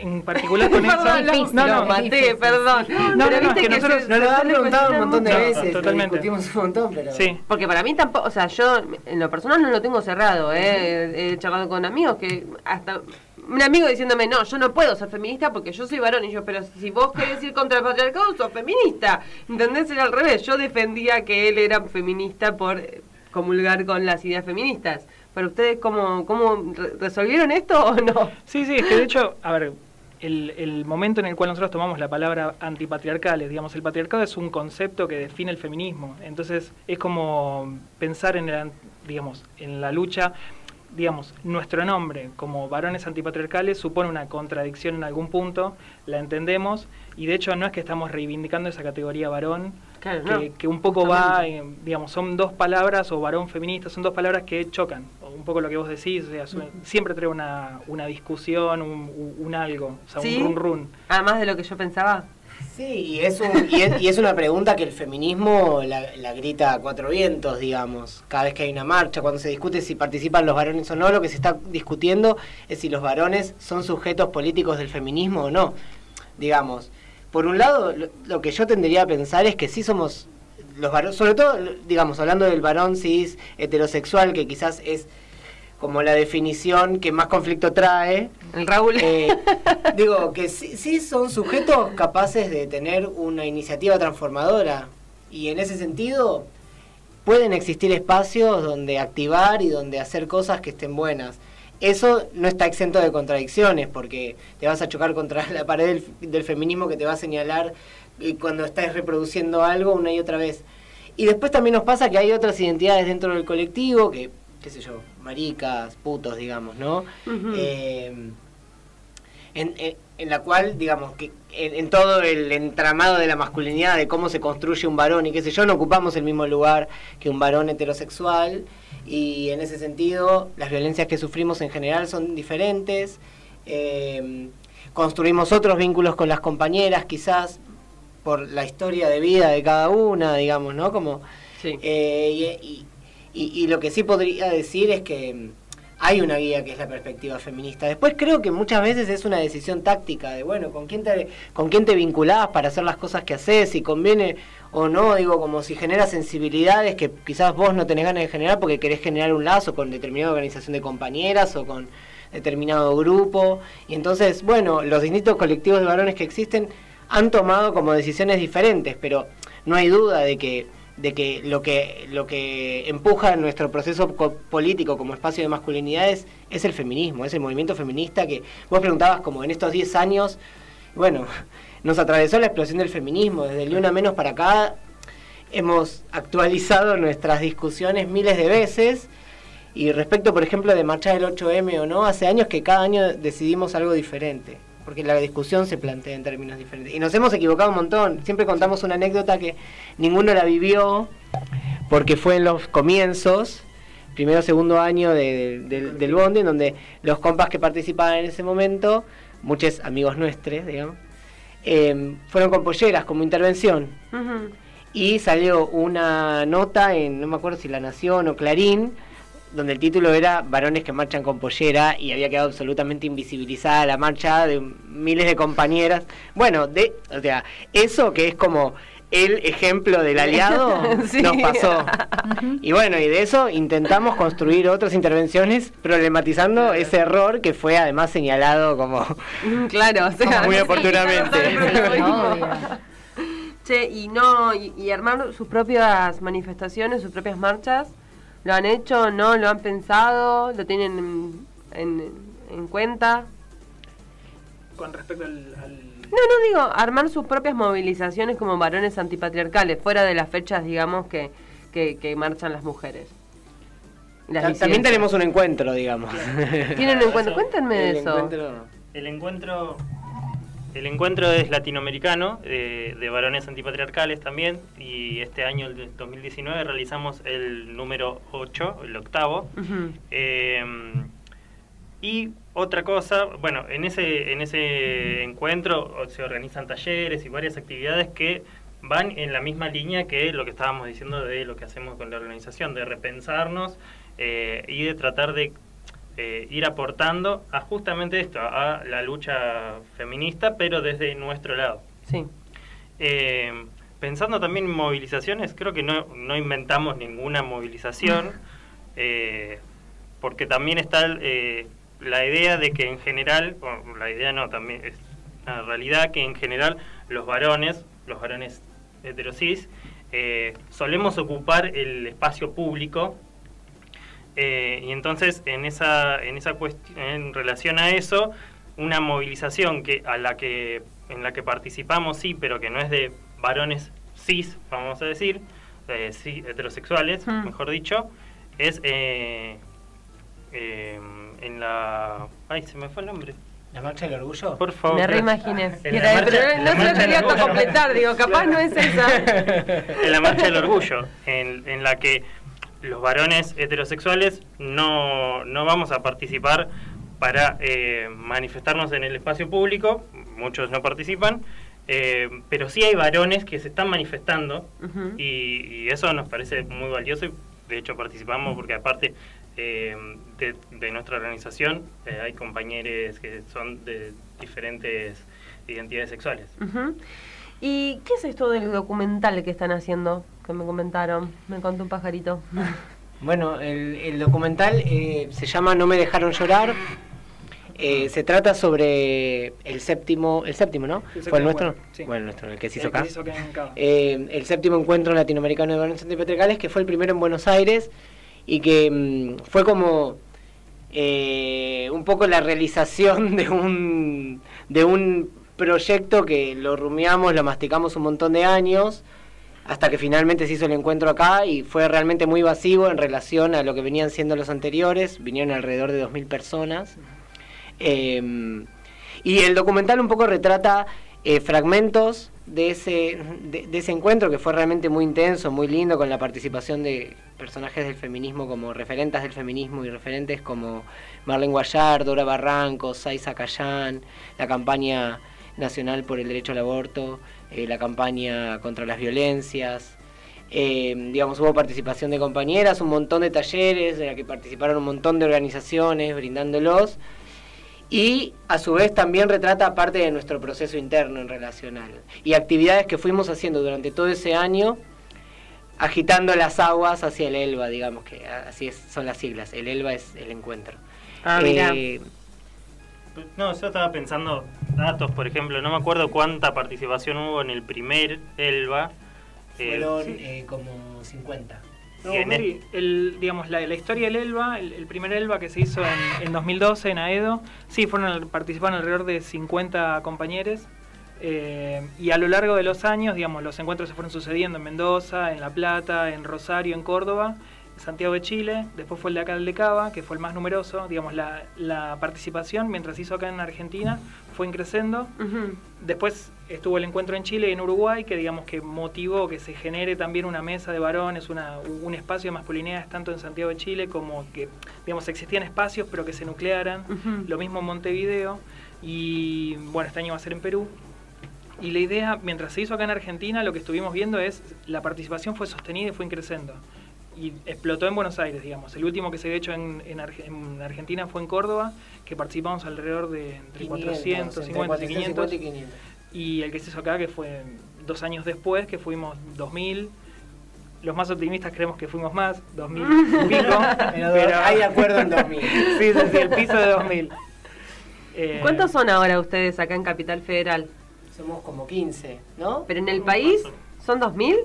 en particular con Perdón, eso... lo- lo maté, perdón. No, Pero no, no, viste es que que nosotros Nos lo han preguntado un montón de veces, lo totalmente. discutimos un montón, pero... Sí, Porque para mí tampoco, o sea, yo en lo personal no lo tengo cerrado, ¿eh? He, he charlado con amigos que hasta un amigo diciéndome, no, yo no puedo ser feminista porque yo soy varón. Y yo, pero si vos querés ir contra el patriarcado, sos feminista. ¿Entendés? Era al revés. Yo defendía que él era feminista por eh, comulgar con las ideas feministas. Pero ustedes, ¿cómo, cómo re- resolvieron esto o no? Sí, sí, es que de hecho, a ver, el, el momento en el cual nosotros tomamos la palabra antipatriarcales, digamos, el patriarcado es un concepto que define el feminismo. Entonces, es como pensar en, el, digamos, en la lucha, digamos, nuestro nombre como varones antipatriarcales supone una contradicción en algún punto, la entendemos, y de hecho no es que estamos reivindicando esa categoría varón, Claro, que, no. que un poco va, Justamente. eh, digamos, son dos palabras, o varón feminista, son dos palabras que chocan, un poco lo que vos decís, o sea, su- siempre trae una, una discusión, un, un- un algo, o sea, ¿Sí? un run run. Además de lo que yo pensaba. Sí, y es, un- y es, y es una pregunta que el feminismo la, la grita a cuatro vientos, digamos. Cada vez que hay una marcha, cuando se discute si participan los varones o no, lo que se está discutiendo es si los varones son sujetos políticos del feminismo o no. Digamos, por un lado, lo, lo que yo tendría a pensar es que sí somos los varones, sobre todo, digamos, hablando del varón cis heterosexual, que quizás es como la definición que más conflicto trae. El Raúl. Eh, digo que sí, sí son sujetos capaces de tener una iniciativa transformadora y en ese sentido pueden existir espacios donde activar y donde hacer cosas que estén buenas. Eso no está exento de contradicciones porque te vas a chocar contra la pared del, del feminismo que te va a señalar eh, cuando estás reproduciendo algo una y otra vez. Y después también nos pasa que hay otras identidades dentro del colectivo que, qué sé yo, maricas, putos, digamos, ¿no? Eh, en, en- en la cual, digamos, que en, en todo el entramado de la masculinidad, de cómo se construye un varón y qué sé yo, no ocupamos el mismo lugar que un varón heterosexual y en ese sentido las violencias que sufrimos en general son diferentes. Eh, construimos otros vínculos con las compañeras, quizás por la historia de vida de cada una, digamos, ¿no? Como, Sí. eh, y, y- y- y lo que sí podría decir es que hay una guía que es la perspectiva feminista. Después creo que muchas veces es una decisión táctica de, bueno, ¿con quién te, con quién te vinculás para hacer las cosas que haces? Si conviene o no, digo, como si genera sensibilidades que quizás vos no tenés ganas de generar porque querés generar un lazo con determinada organización de compañeras o con determinado grupo. Y entonces, bueno, los distintos colectivos de varones que existen han tomado como decisiones diferentes, pero no hay duda de que de que lo que lo que empuja nuestro proceso co- político como espacio de masculinidades es el feminismo, es el movimiento feminista que vos preguntabas como en estos 10 años, bueno, nos atravesó la explosión del feminismo, desde el Ni Una Menos para acá hemos actualizado nuestras discusiones miles de veces y respecto, por ejemplo, de marchar el 8M o no, hace años que cada año decidimos algo diferente, porque la discusión se plantea en términos diferentes. Y nos hemos equivocado un montón. Siempre contamos una anécdota que ninguno la vivió, porque fue en los comienzos, primero segundo año de- de- del- del bondi, en donde los compas que participaban en ese momento, muchos amigos nuestros, digamos, eh, fueron con polleras como intervención y salió una nota en, no me acuerdo si La Nación o Clarín, donde el título era Varones que marchan con pollera y había quedado absolutamente invisibilizada la marcha de miles de compañeras. Bueno, de, o sea, eso que es como el ejemplo del aliado Sí. nos pasó. Y bueno, y de eso intentamos construir otras intervenciones problematizando ese error que fue además señalado como Mm, Claro, o sea, Muy oportunamente. Che, y no, y, y armar sus propias manifestaciones, sus propias marchas, ¿lo han hecho? ¿No? ¿Lo han pensado? ¿Lo tienen en, en- en cuenta? Con respecto al... al- No, no digo, armar sus propias movilizaciones como varones antipatriarcales, fuera de las fechas, digamos, que, que, que marchan las mujeres. Y las Ta- También tenemos un encuentro, digamos. ¿Tienen un encuentro? Cuéntenme de eso. encuentro- El encuentro, el encuentro es latinoamericano, eh, de varones antipatriarcales también, y este año, el 2019, realizamos el número 8, el octavo. Eh, y otra cosa, bueno, en ese, en ese encuentro se organizan talleres y varias actividades que van en la misma línea que lo que estábamos diciendo de lo que hacemos con la organización, de repensarnos eh, y de tratar de eh, ir aportando a justamente esto, a la lucha feminista, pero desde nuestro lado. Sí. Eh, pensando también en movilizaciones, creo que no, no inventamos ninguna movilización, eh, porque también está la idea de que en general, bueno, la idea no, también es una realidad que en general los varones, los varones heterosis, solemos ocupar el espacio público eh, y entonces en esa en esa cuestión en relación a eso una movilización que a la que en la que participamos sí pero que no es de varones cis vamos a decir eh, sí, heterosexuales Mm. mejor dicho es eh, eh, en la ay se me fue el nombre ¿La marcha del orgullo? por favor Me reimaginé. Era- pero no se lo quería completar, digo, capaz no es esa. en la marcha del orgullo, en, en la que los varones heterosexuales no, no vamos a participar para eh, manifestarnos en el espacio público, muchos no participan, eh, pero sí hay varones que se están manifestando y, y eso nos parece muy valioso y de hecho participamos porque aparte eh, de, de nuestra organización eh, hay compañeros que son de diferentes identidades sexuales. ¿Y qué es esto del documental que están haciendo? Que me comentaron. Me contó un pajarito. Bueno, el, el documental eh, se llama No me dejaron llorar. Eh, se trata sobre el séptimo, el séptimo, ¿no? El ¿Fue el séptimo nuestro? encuentro, sí. Bueno, el nuestro, el que se El hizo que acá. hizo acá. Eh, el séptimo encuentro latinoamericano de varones antipatriarcales, que fue el primero en Buenos Aires y que mm, fue como eh, un poco la realización de un, de un proyecto que lo rumiamos, lo masticamos un montón de años, hasta que finalmente se hizo el encuentro acá y fue realmente muy vacío en relación a lo que venían siendo los anteriores, vinieron alrededor de 2.000 personas. Eh, y el documental un poco retrata eh, fragmentos de ese, de ese encuentro que fue realmente muy intenso, muy lindo, con la participación de personajes del feminismo como referentes del feminismo y referentes como Marlene Guayar, Dora Barranco, Saiza Cayán, la campaña nacional por el derecho al aborto, eh, la campaña contra las violencias. Eh, digamos, hubo participación de compañeras, un montón de talleres, de la que participaron un montón de organizaciones brindándolos. Y a su vez también retrata parte de nuestro proceso interno en relación al. Y actividades que fuimos haciendo durante todo ese año, agitando las aguas hacia el ELBA, digamos que así es, son las siglas. El ELBA es el encuentro. Ah, mira. Eh, No, yo estaba pensando datos, por ejemplo, no me acuerdo cuánta participación hubo en el primer ELBA. eh, fueron sí. eh, como 50. No, Y en Mary, el, digamos, la, la historia del ELBA, el, el primer ELBA que se hizo en, en 2012 en Aedo, sí, fueron al- participaron alrededor de 50 compañeros. eh, y a lo largo de los años, digamos, los encuentros se fueron sucediendo en Mendoza, en La Plata, en Rosario, en Córdoba, Santiago de Chile, después fue el de acá el de Cava, que fue el más numeroso, digamos, la, la participación mientras se hizo acá en Argentina fue increciendo. Después estuvo el encuentro en Chile y en Uruguay, que digamos que motivó que se genere también una mesa de varones, una, un espacio de masculinidades tanto en Santiago de Chile como que, digamos, existían espacios pero que se nuclearan. Lo mismo en Montevideo y bueno, este año va a ser en Perú. Y la idea, mientras se hizo acá en Argentina, lo que estuvimos viendo es la participación fue sostenida y fue increciendo. Y explotó en Buenos Aires, digamos. El último que se había hecho en, en Arge- en Argentina fue en Córdoba, que participamos alrededor de entre 400, 50 y 500. 500. Y el que se hizo acá, que fue dos años después, que fuimos 2000. Los más optimistas creemos que fuimos más, 2000 y pico. Pero hay acuerdo en 2000. sí, sí, sí, el piso de 2000. Eh, ¿Cuántos son ahora ustedes acá en Capital Federal? Somos como 15, ¿no? ¿Pero en el país son 2.000?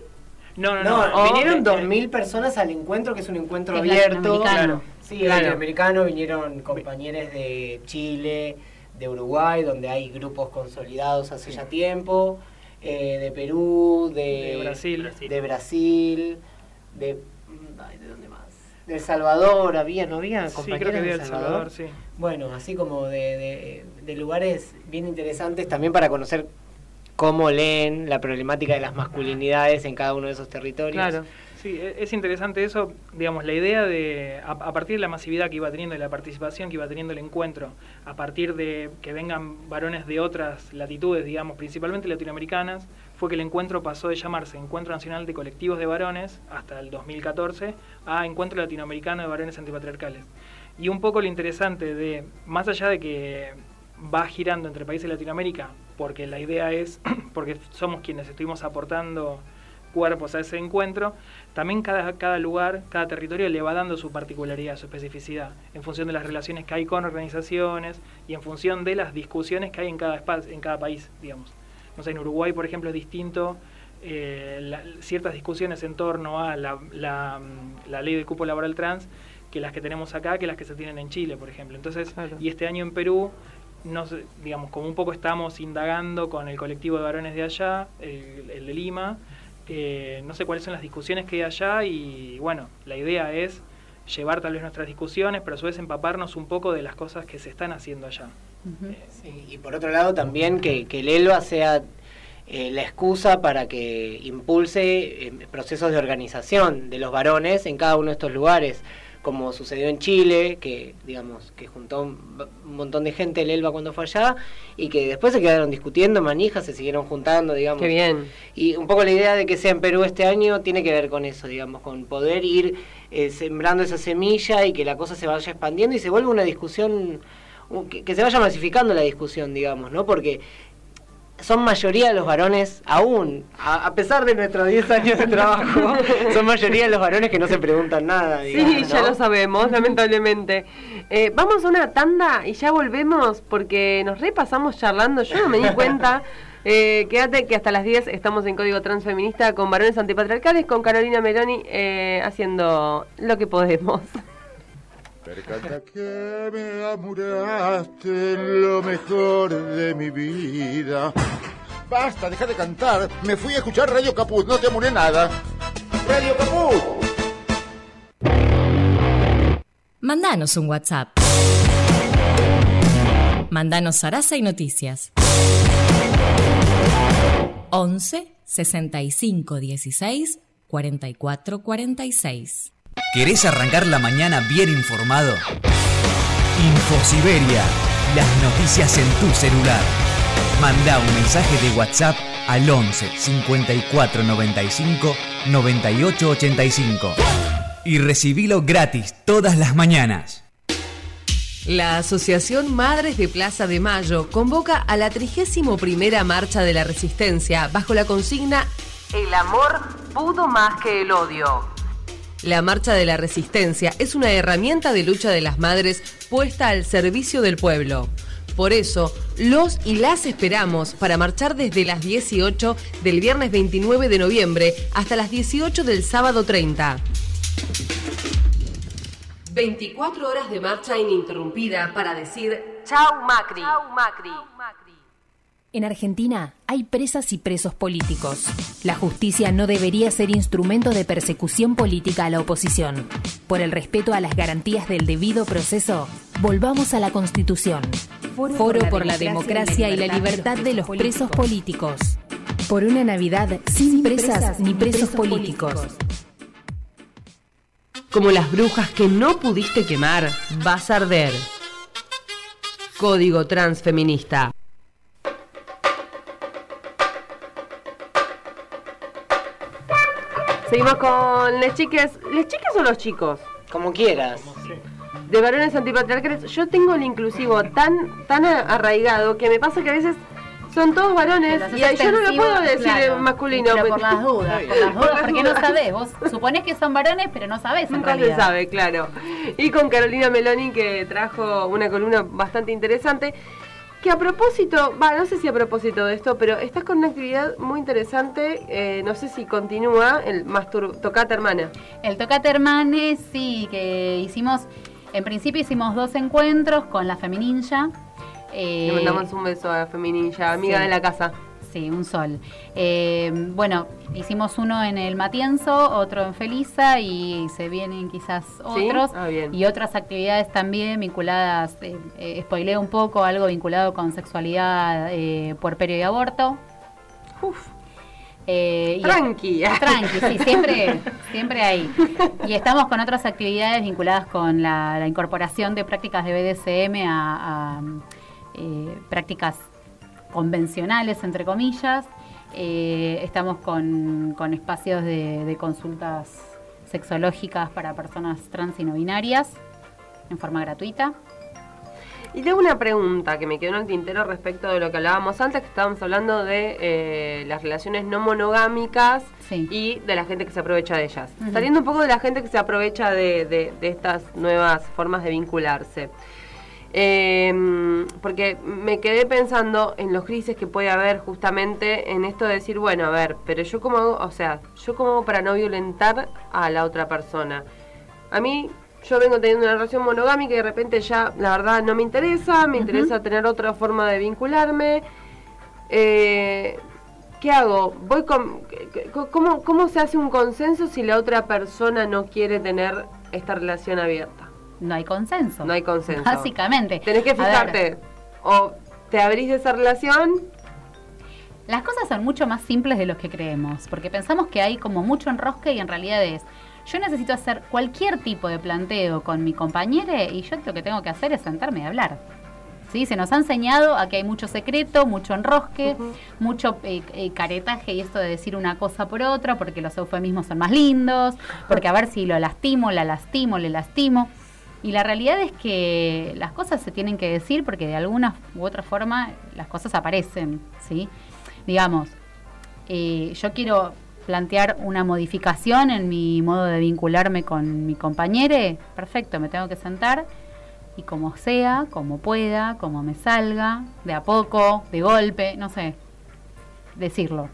No, no, No, no. vinieron eh, 2.000 personas al encuentro, que es un encuentro Es abierto. latinoamericano. Sí, Claro. latinoamericano. Vinieron compañeros de Chile, de Uruguay, donde hay grupos consolidados hace ya tiempo, eh, de Perú, de, De Brasil. de Brasil, de... ay, ¿de dónde más? del Salvador había, ¿no había? Sí, creo que había El Salvador, sí. Bueno, así como de, de- de lugares bien interesantes también para conocer cómo leen la problemática de las masculinidades en cada uno de esos territorios. Claro. Sí, e- es interesante eso, digamos, la idea de, a, a partir de la masividad que iba teniendo y la participación que iba teniendo el encuentro, a partir de que vengan varones de otras latitudes, digamos, principalmente latinoamericanas, fue que el encuentro pasó de llamarse Encuentro Nacional de Colectivos de Varones hasta el 2014 a Encuentro Latinoamericano de Varones Antipatriarcales. Y un poco lo interesante de, más allá de que va girando entre países de Latinoamérica, porque la idea es, porque somos quienes estuvimos aportando cuerpos a ese encuentro, también cada, cada lugar, cada territorio le va dando su particularidad, su especificidad, en función de las relaciones que hay con organizaciones y en función de las discusiones que hay en cada, espacio, en cada país, digamos. No sé, en Uruguay, por ejemplo, es distinto eh, la- ciertas discusiones en torno a la, la, mm, la ley del cupo laboral trans que las que tenemos acá, que las que se tienen en Chile, por ejemplo. Entonces, y este año en Perú, no sé, digamos, como un poco estamos indagando con el colectivo de varones de allá, el, el de Lima, eh, no sé cuáles son las discusiones que hay allá y bueno, la idea es llevar tal vez nuestras discusiones, pero a su vez empaparnos un poco de las cosas que se están haciendo allá. Sí, y por otro lado también que, que el ELVA sea eh, la excusa para que impulse eh, procesos de organización de los varones en cada uno de estos lugares, como sucedió en Chile, que digamos que juntó un, un montón de gente el ELVA cuando fue allá y que después se quedaron discutiendo, manijas, se siguieron juntando, digamos. Qué bien. Y un poco la idea de que sea en Perú este año tiene que ver con eso, digamos, con poder ir eh, sembrando esa semilla y que la cosa se vaya expandiendo y se vuelva una discusión, que, que se vaya masificando la discusión, digamos, ¿no? Porque son mayoría de los varones aún, a, a pesar de nuestros 10 años de trabajo, son mayoría de los varones que no se preguntan nada, digamos, Sí, ya lo sabemos, lamentablemente. Eh, vamos a una tanda y ya volvemos porque nos repasamos charlando. Yo no me di cuenta. Eh, quédate que hasta las 10 estamos en Código Transfeminista con varones antipatriarcales, con Carolina Meloni eh, haciendo lo que podemos. Percata que me amuraste en lo mejor de mi vida. Basta, deja de cantar. Me fui a escuchar Radio Caput, no te amuré nada. Radio Caput. Mandanos un WhatsApp. Mandanos Sarasa y Noticias. 11 65 16 44 46. ¿Querés arrancar la mañana bien informado? Infosiberia, las noticias en tu celular. Manda un mensaje de WhatsApp al 11 54 95 98 85 y recibilo gratis todas las mañanas. La Asociación Madres de Plaza de Mayo convoca a la 31 Marcha de la Resistencia bajo la consigna El amor pudo más que el odio. La Marcha de la Resistencia es una herramienta de lucha de las madres puesta al servicio del pueblo. Por eso, los y las esperamos para marchar desde las 18 del viernes 29 de noviembre hasta las 18 del sábado 30. 24 horas de marcha ininterrumpida para decir Chau Macri. Macri. En Argentina hay presas y presos políticos. La justicia no debería ser instrumento de persecución política a la oposición. Por el respeto a las garantías del debido proceso, volvamos a la Constitución. Foro, por la democracia y la libertad de los presos políticos. Por una Navidad sin presas ni presos políticos. Como las brujas que no pudiste quemar, vas a arder. Código Transfeminista. Seguimos con las chiques. ¿Les chiques o los chicos? Como quieras. De varones antipatriarcales. Yo tengo el inclusivo tan, tan arraigado que me pasa que a veces son todos varones y yo no lo puedo decir claro. en masculino. Pero por las dudas, por las dudas, porque no sabés. Vos suponés que son varones, pero no sabés en Nunca se sabe, claro. Y con Carolina Meloni que trajo una columna bastante interesante. Que a propósito, va, no sé si a propósito de esto, pero estás con una actividad muy interesante, eh, no sé si continúa, el Mastur Tocata Hermana. El Tocate Hermanes, sí, que hicimos, en principio hicimos dos encuentros con la Femininja. Eh, Le mandamos un beso a Femininja, amiga sí. de la casa. Sí, un sol. Eh, bueno, hicimos uno en el Matienzo, otro en Felisa y se vienen quizás ¿Sí? otros. Ah, bien. Y otras actividades también vinculadas, eh, eh, spoileo un poco, algo vinculado con sexualidad, eh, puerperio y aborto. Eh, y- Tranqui. Tranqui, sí, siempre, siempre ahí. Y estamos con otras actividades vinculadas con la, la incorporación de prácticas de BDSM a, a, eh, prácticas convencionales, entre comillas. Eh, estamos con, con espacios de, de consultas sexológicas para personas trans y no binarias en forma gratuita. Y tengo una pregunta que me quedó en el tintero respecto de lo que hablábamos antes, que estábamos hablando de eh, las relaciones no monogámicas y de la gente que se aprovecha de ellas. Saliendo un poco de la gente que se aprovecha de, de- de estas nuevas formas de vincularse. Eh, porque me quedé pensando en los grises que puede haber justamente en esto de decir, bueno, a ver, pero yo como hago, o sea, yo como hago para no violentar a la otra persona. A mí, yo vengo teniendo una relación monogámica y de repente ya, la verdad, no me interesa, me interesa tener otra forma de vincularme. Eh, ¿Qué hago? Voy con, ¿cómo, ¿Cómo se hace un consenso si la otra persona no quiere tener esta relación abierta? No hay consenso. No hay consenso. Básicamente. Tenés que fijarte. O te abrís de esa relación. Las cosas son mucho más simples de lo que creemos, porque pensamos que hay como mucho enrosque y en realidad es, yo necesito hacer cualquier tipo de planteo con mi compañera y yo lo que tengo que hacer es sentarme y hablar. ¿Sí? Se nos ha enseñado a que hay mucho secreto, mucho enrosque, mucho eh, eh, caretaje y esto de decir una cosa por otra, porque los eufemismos son más lindos, porque a ver si lo lastimo, la lastimo, le lastimo. Y la realidad es que las cosas se tienen que decir porque de alguna u otra forma las cosas aparecen, ¿sí? Digamos, eh, yo quiero plantear una modificación en mi modo de vincularme con mi compañere, perfecto, me tengo que sentar y como sea, como pueda, como me salga, de a poco, de golpe, no sé, decirlo.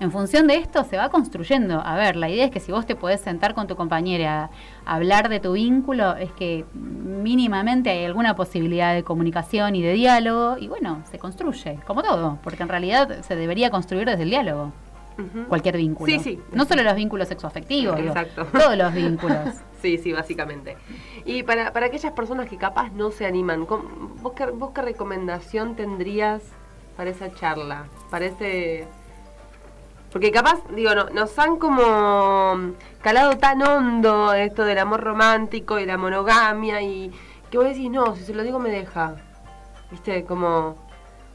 En función de esto se va construyendo. A ver, la idea es que si vos te podés sentar con tu compañera a hablar de tu vínculo, es que mínimamente hay alguna posibilidad de comunicación y de diálogo, y bueno, se construye, como todo, porque en realidad se debería construir desde el diálogo. Cualquier vínculo. Sí, sí. No solo los vínculos sexoafectivos, digo, Exacto. todos los vínculos. Sí, sí, básicamente. Y para, para aquellas personas que capaz no se animan, ¿cómo- ¿vos qué, ¿vos qué recomendación tendrías para esa charla? Para ese... Porque capaz, digo, no, nos han como calado tan hondo esto del amor romántico y la monogamia y que vos decís, no, si se lo digo me deja. ¿Viste? Como...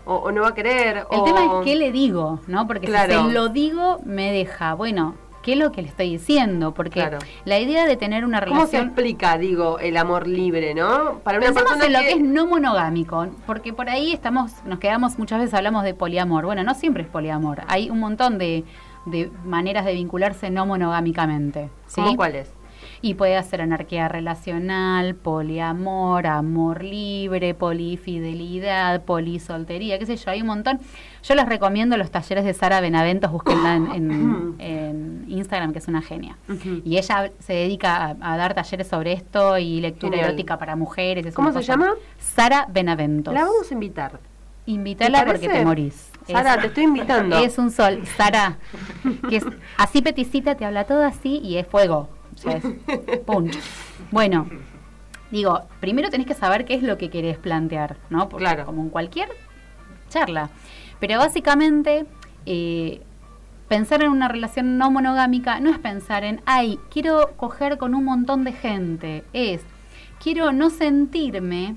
O, o no va a querer. El o... tema es qué le digo, ¿no? Porque Claro. si se lo digo, me deja. Bueno, ¿qué es lo que le estoy diciendo? Porque Claro. la idea de tener una ¿Cómo se relación... explica, digo, el amor libre, no? Para una Pensemos persona en lo que- que es no monogámico, porque por ahí estamos, nos quedamos, muchas veces hablamos de poliamor. Bueno, no siempre es poliamor. Hay un montón de, de maneras de vincularse no monogámicamente. ¿sí? ¿Cómo cuáles? Y puede ser anarquía relacional, poliamor, amor libre, polifidelidad, polisoltería, qué sé yo, hay un montón. Yo les recomiendo los talleres de Sara Benaventos, búsquenla en, en- en Instagram, que es una genia. Y ella se dedica a, a dar talleres sobre esto y lectura erótica para mujeres. es ¿Cómo se cosa- llama? Sara Benaventos. La vamos a invitar. Invítala ¿Te porque te morís. Sara, te estoy invitando. Es un sol. Sara, que es así peticita, te habla todo así y es fuego. Punch. Bueno, digo, primero tenés que saber qué es lo que querés plantear, ¿no? Porque Claro. como en cualquier charla. Pero básicamente, eh, pensar en una relación no monogámica no es pensar en, ay, quiero coger con un montón de gente. Es, quiero no sentirme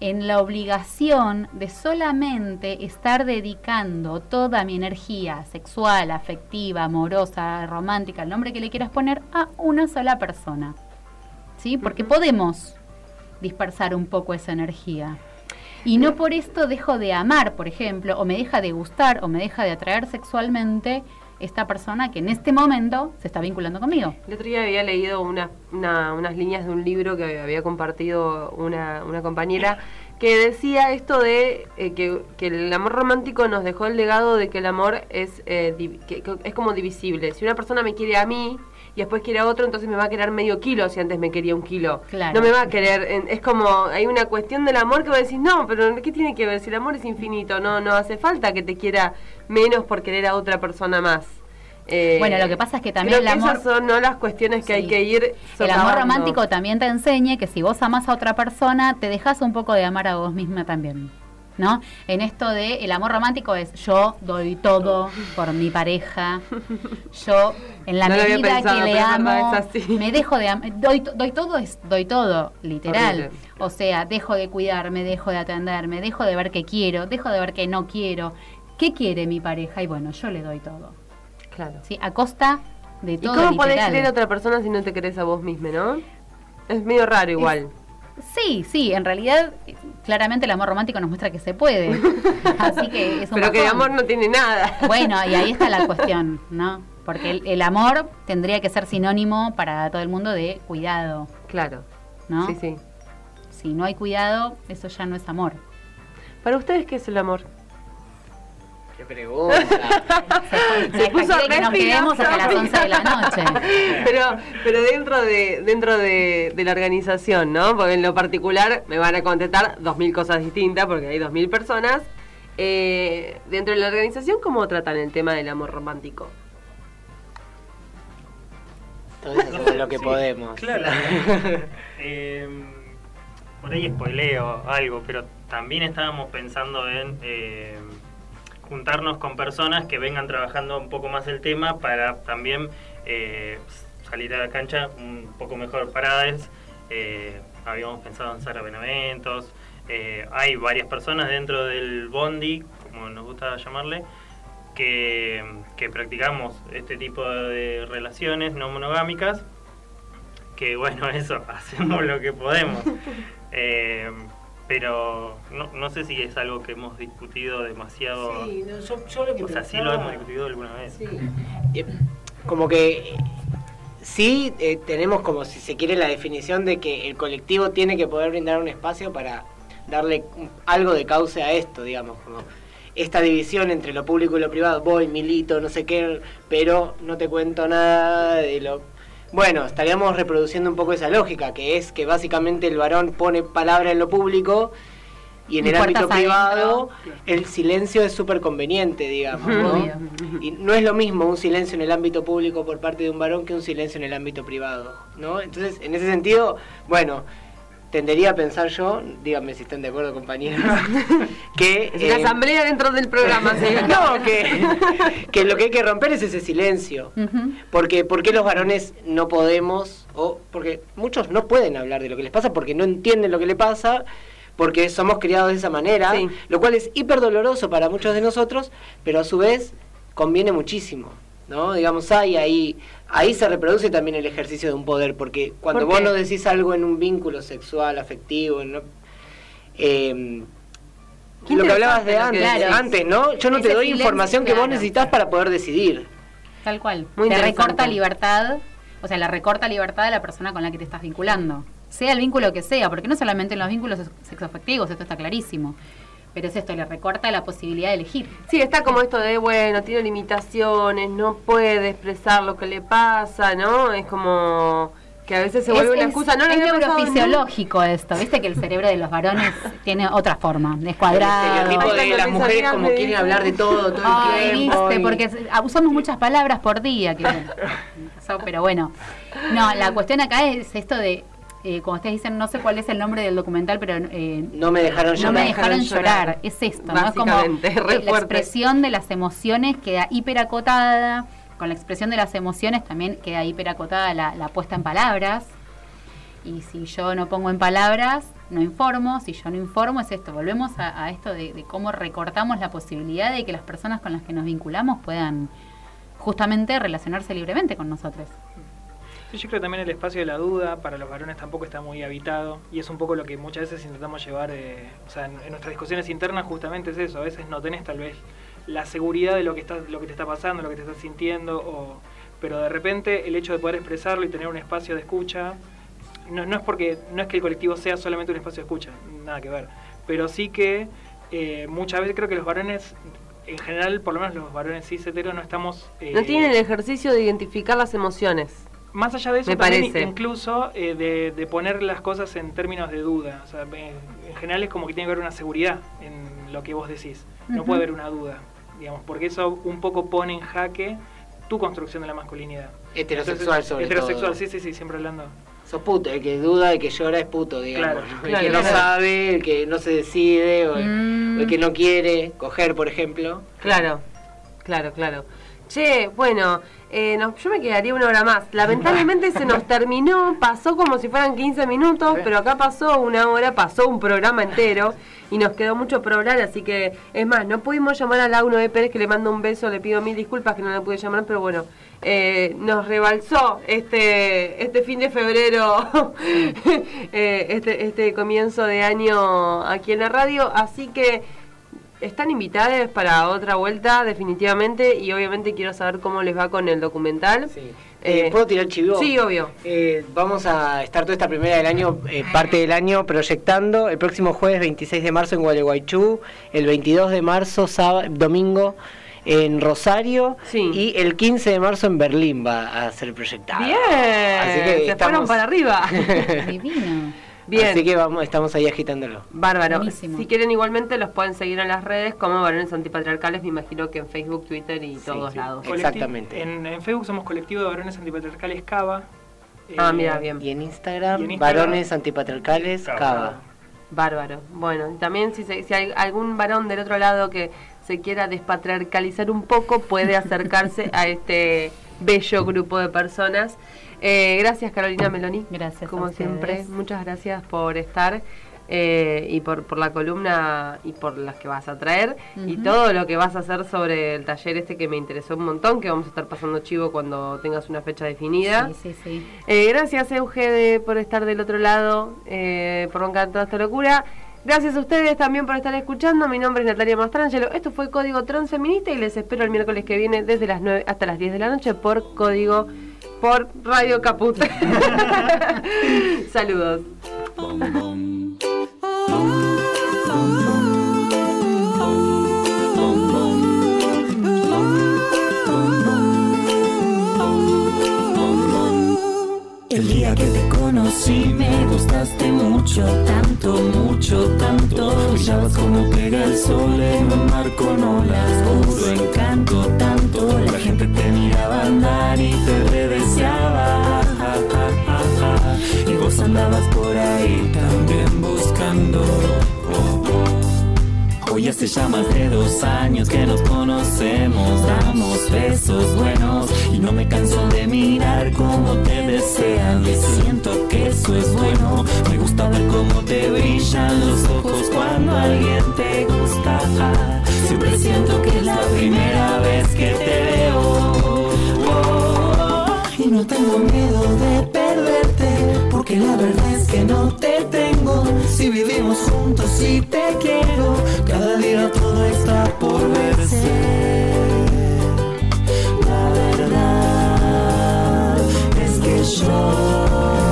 en la obligación de solamente estar dedicando toda mi energía sexual, afectiva, amorosa, romántica, el nombre que le quieras poner, a una sola persona. ¿Sí? Porque podemos dispersar un poco esa energía. Y no por esto dejo de amar, por ejemplo, o me deja de gustar, o me deja de atraer sexualmente esta persona que en este momento se está vinculando conmigo. El otro día había leído una, una- unas líneas de un libro que había compartido una, una compañera que decía esto de eh, que, que el amor romántico nos dejó el legado de que el amor es, eh, que- que es como divisible. Si una persona me quiere a mí y después quiere otro, entonces me va a querer medio kilo si antes me quería un kilo. Claro. No me va a querer, es como, hay una cuestión del amor que vos decís, no, pero ¿qué tiene que ver? Si el amor es infinito, no, no hace falta que te quiera menos por querer a otra persona más. Eh, Bueno, lo que pasa es que también creo el que amor- esas son no las cuestiones que hay que ir El amor romántico también te enseña que si vos amás a otra persona, te dejas un poco de amar a vos misma también. ¿No? En esto de el amor romántico es yo doy todo por mi pareja, yo en la No medida pensado, que le amo, me dejo de am- doy, to- doy todo es doy todo, literal. Horrible. O sea, dejo de cuidarme, dejo de atenderme, dejo de ver qué quiero, dejo de ver qué no quiero. ¿Qué quiere mi pareja? Y bueno, yo le doy todo. Claro. ¿Sí? A costa de ¿Y todo. cómo podés literal. querer a otra persona si no te querés a vos misma, no? Es medio raro igual. Sí, sí, en realidad claramente el amor romántico nos muestra que se puede. Así que es un Pero que bajón. amor no tiene nada. Bueno, y ahí está la cuestión, ¿no? Porque el, el amor tendría que ser sinónimo para todo el mundo de cuidado. Claro. ¿No? Sí, sí. Si no hay cuidado, eso ya no es amor. Para ustedes, ¿qué es el amor? Qué pregunta. Se puso que nos quedemos hasta las 11 de la noche. pero pero dentro de dentro de, de la organización, ¿no? Porque en lo particular me van a contestar dos mil cosas distintas porque hay dos mil personas. Eh, dentro de la organización, ¿cómo tratan el tema del amor romántico? Entonces hacemos lo que Sí, podemos. Claro. Eh, por ahí spoileo algo, pero también estábamos pensando en eh, juntarnos con personas que vengan trabajando un poco más el tema para también eh, salir a la cancha un poco mejor paradas. Eh, habíamos pensado en Sara Benaventos. Eh, hay varias personas dentro del Bondi, como nos gusta llamarle, que, que practicamos este tipo de relaciones no monogámicas que bueno, eso, hacemos lo que podemos. Pero no, no sé si es algo que hemos discutido demasiado. Sí, no, yo- yo lo que o sea, sí pensaba- lo hemos discutido alguna vez. Eh, Como que eh, sí eh, tenemos como si se quiere la definición de que el colectivo tiene que poder brindar un espacio para darle algo de cauce a esto, digamos, como esta división entre lo público y lo privado, voy, milito, no sé qué, pero no te cuento nada de lo... Bueno, estaríamos reproduciendo un poco esa lógica, que es que básicamente el varón pone palabra en lo público y en Y el ámbito privado el silencio es súper conveniente, digamos, ¿no? Y no es lo mismo un silencio en el ámbito público por parte de un varón que un silencio en el ámbito privado, ¿no? Entonces, en ese sentido, bueno, tendería a pensar yo, díganme si están de acuerdo compañeros, que... Es una eh, asamblea dentro del programa, ¿sí? no, que, que lo que hay que romper es ese silencio. Porque, ¿Por qué los varones no podemos? O porque muchos no pueden hablar de lo que les pasa porque no entienden lo que le pasa, porque somos criados de esa manera, lo cual es hiper doloroso para muchos de nosotros, pero a su vez conviene muchísimo. ¿No? Digamos, hay ahí, ahí se reproduce también el ejercicio de un poder, porque cuando ¿Por vos no decís algo en un vínculo sexual, afectivo, ¿no? Eh, Qué lo que hablabas de antes, antes, ¿no? Yo no te doy silencio, información que vos necesitas para poder decidir. Tal cual. Muy te recorta libertad, o sea, la recorta libertad de la persona con la que te estás vinculando. Sea el vínculo que sea, porque no solamente en los vínculos sex- sexoafectivos, esto está clarísimo. Pero es esto, le recorta la posibilidad de elegir. Sí, está como esto de, bueno, tiene limitaciones, no puede expresar lo que le pasa, ¿no? Es como que a veces se vuelve es, una excusa. No es había pensado neurofisiológico esto, viste que el cerebro de los varones tiene otra forma, es cuadrado. El estereotipo de las mujeres como quieren hablar de todo, todo el Ay, tiempo. viste, y- porque usamos muchas palabras por día, que pero bueno. No, la cuestión acá es esto de, eh, como ustedes dicen, no sé cuál es el nombre del documental, pero eh, No me dejaron no llorar. me dejaron llorar. Es esto, ¿no? Es como re la expresión de las emociones queda hiperacotada, con la expresión de las emociones también queda hiperacotada la, la puesta en palabras. Y si yo no pongo en palabras, no informo. Si yo no informo, es esto. Volvemos a, a esto de, de cómo recortamos la posibilidad de que las personas con las que nos vinculamos puedan justamente relacionarse libremente con nosotros. Sí, Yo creo que también el espacio de la duda para los varones tampoco está muy habitado y es un poco lo que muchas veces intentamos llevar, eh, o sea, en, nuestras discusiones internas justamente es eso, a veces no tenés tal vez la seguridad de lo que, está, lo que te está pasando, lo que te estás sintiendo, o, pero de repente el hecho de poder expresarlo y tener un espacio de escucha, no, no es porque, no es que el colectivo sea solamente un espacio de escucha, nada que ver, pero sí que eh, muchas veces creo que los varones, en general, por lo menos los varones cis hetero, no estamos... eh, No tienen el ejercicio de identificar las emociones. Más allá de eso, Me también parece. incluso eh, de, de poner las cosas en términos de duda. O sea, en, en general es como que tiene que haber una seguridad en lo que vos decís. No puede haber una duda, digamos, porque eso un poco pone en jaque tu construcción de la masculinidad. Heterosexual sobre Heterosexual, todo. sí, sí, sí, siempre hablando. Sos puto, el que duda, el que llora es puto, digamos. Claro, el claro, que no sabe, el que no se decide, o, Mm. o el que no quiere coger, por ejemplo. Claro, claro, claro. Che, bueno, eh, yo me quedaría una hora más. Lamentablemente se nos terminó, pasó como si fueran 15 minutos, pero acá pasó una hora, pasó un programa entero y nos quedó mucho por hablar, así que es más, no pudimos llamar a Launo de Pérez, que le mando un beso, le pido mil disculpas que no la pude llamar, pero bueno, eh, nos rebalsó este, este fin de febrero, eh, este, este comienzo de año aquí en la radio, así que... Están invitadas para otra vuelta, definitivamente, y obviamente quiero saber cómo les va con el documental. Eh, ¿Puedo tirar chivo? Sí, obvio. Eh, vamos a estar toda esta primera del año, eh, parte del año, proyectando el próximo jueves 26 de marzo en Gualeguaychú, el 22 de marzo, sábado, domingo, en Rosario, y el 15 de marzo en Berlín va a ser proyectado. Bien, Así que se estamos- fueron para arriba. Divino. Bien. Así que vamos, estamos ahí agitándolo. Bárbaro. Buenísimo. Si quieren igualmente los pueden seguir en las redes como varones antipatriarcales, me imagino que en Facebook, Twitter y todos lados. Colectivo- En, en Facebook somos colectivo de varones antipatriarcales Cava. Ah, Eh, mira, bien. Y en Instagram, Y en Instagram, varones antipatriarcales, Cava. Bárbaro. Bueno, y también si, se- si hay algún varón del otro lado que se quiera despatriarcalizar un poco, puede acercarse a este bello grupo de personas. Eh, gracias Carolina Meloni. Gracias. Como siempre, muchas gracias por estar eh, y por, por la columna y por las que vas a traer y todo lo que vas a hacer sobre el taller este que me interesó un montón, que vamos a estar pasando chivo cuando tengas una fecha definida. Sí, sí, sí. Eh, gracias Euge de- por estar del otro lado, eh, por bancar toda esta locura. Gracias a ustedes también por estar escuchando. Mi nombre es Natalia Mastrangelo. Esto fue Código Transfeminista y les espero el miércoles que viene desde las 9 hasta las 10 de la noche por Código, por Radio Caput. Saludos. El día que te conocí me gustaste mucho, tanto, mucho, tanto. Brillabas como pega el sol en un mar con olas, puro encanto, tanto. La gente te miraba andar y te redeseaba. Y vos andabas por ahí también buscando. Hace ya más de dos años que nos conocemos, damos besos buenos y no me canso de mirar cómo te desean y siento que eso es bueno. Me gusta ver cómo te brillan los ojos cuando alguien te gusta. Siempre siento que es la primera vez que te veo. Oh, y no tengo miedo de perderte, porque la verdad es que no te tengo. Si vivimos juntos y te quiero, cada día todo está por verse. La verdad es que yo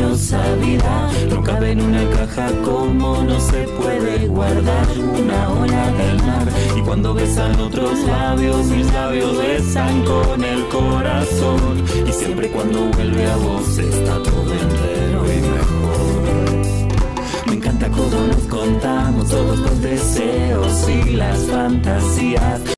preciosa vida. No cabe en una caja como no se puede guardar una ola del mar. Y cuando besan otros labios, mis labios besan con el corazón. Y siempre cuando vuelve a vos está todo entero y mejor. Me encanta cómo nos contamos todos los deseos y las fantasías.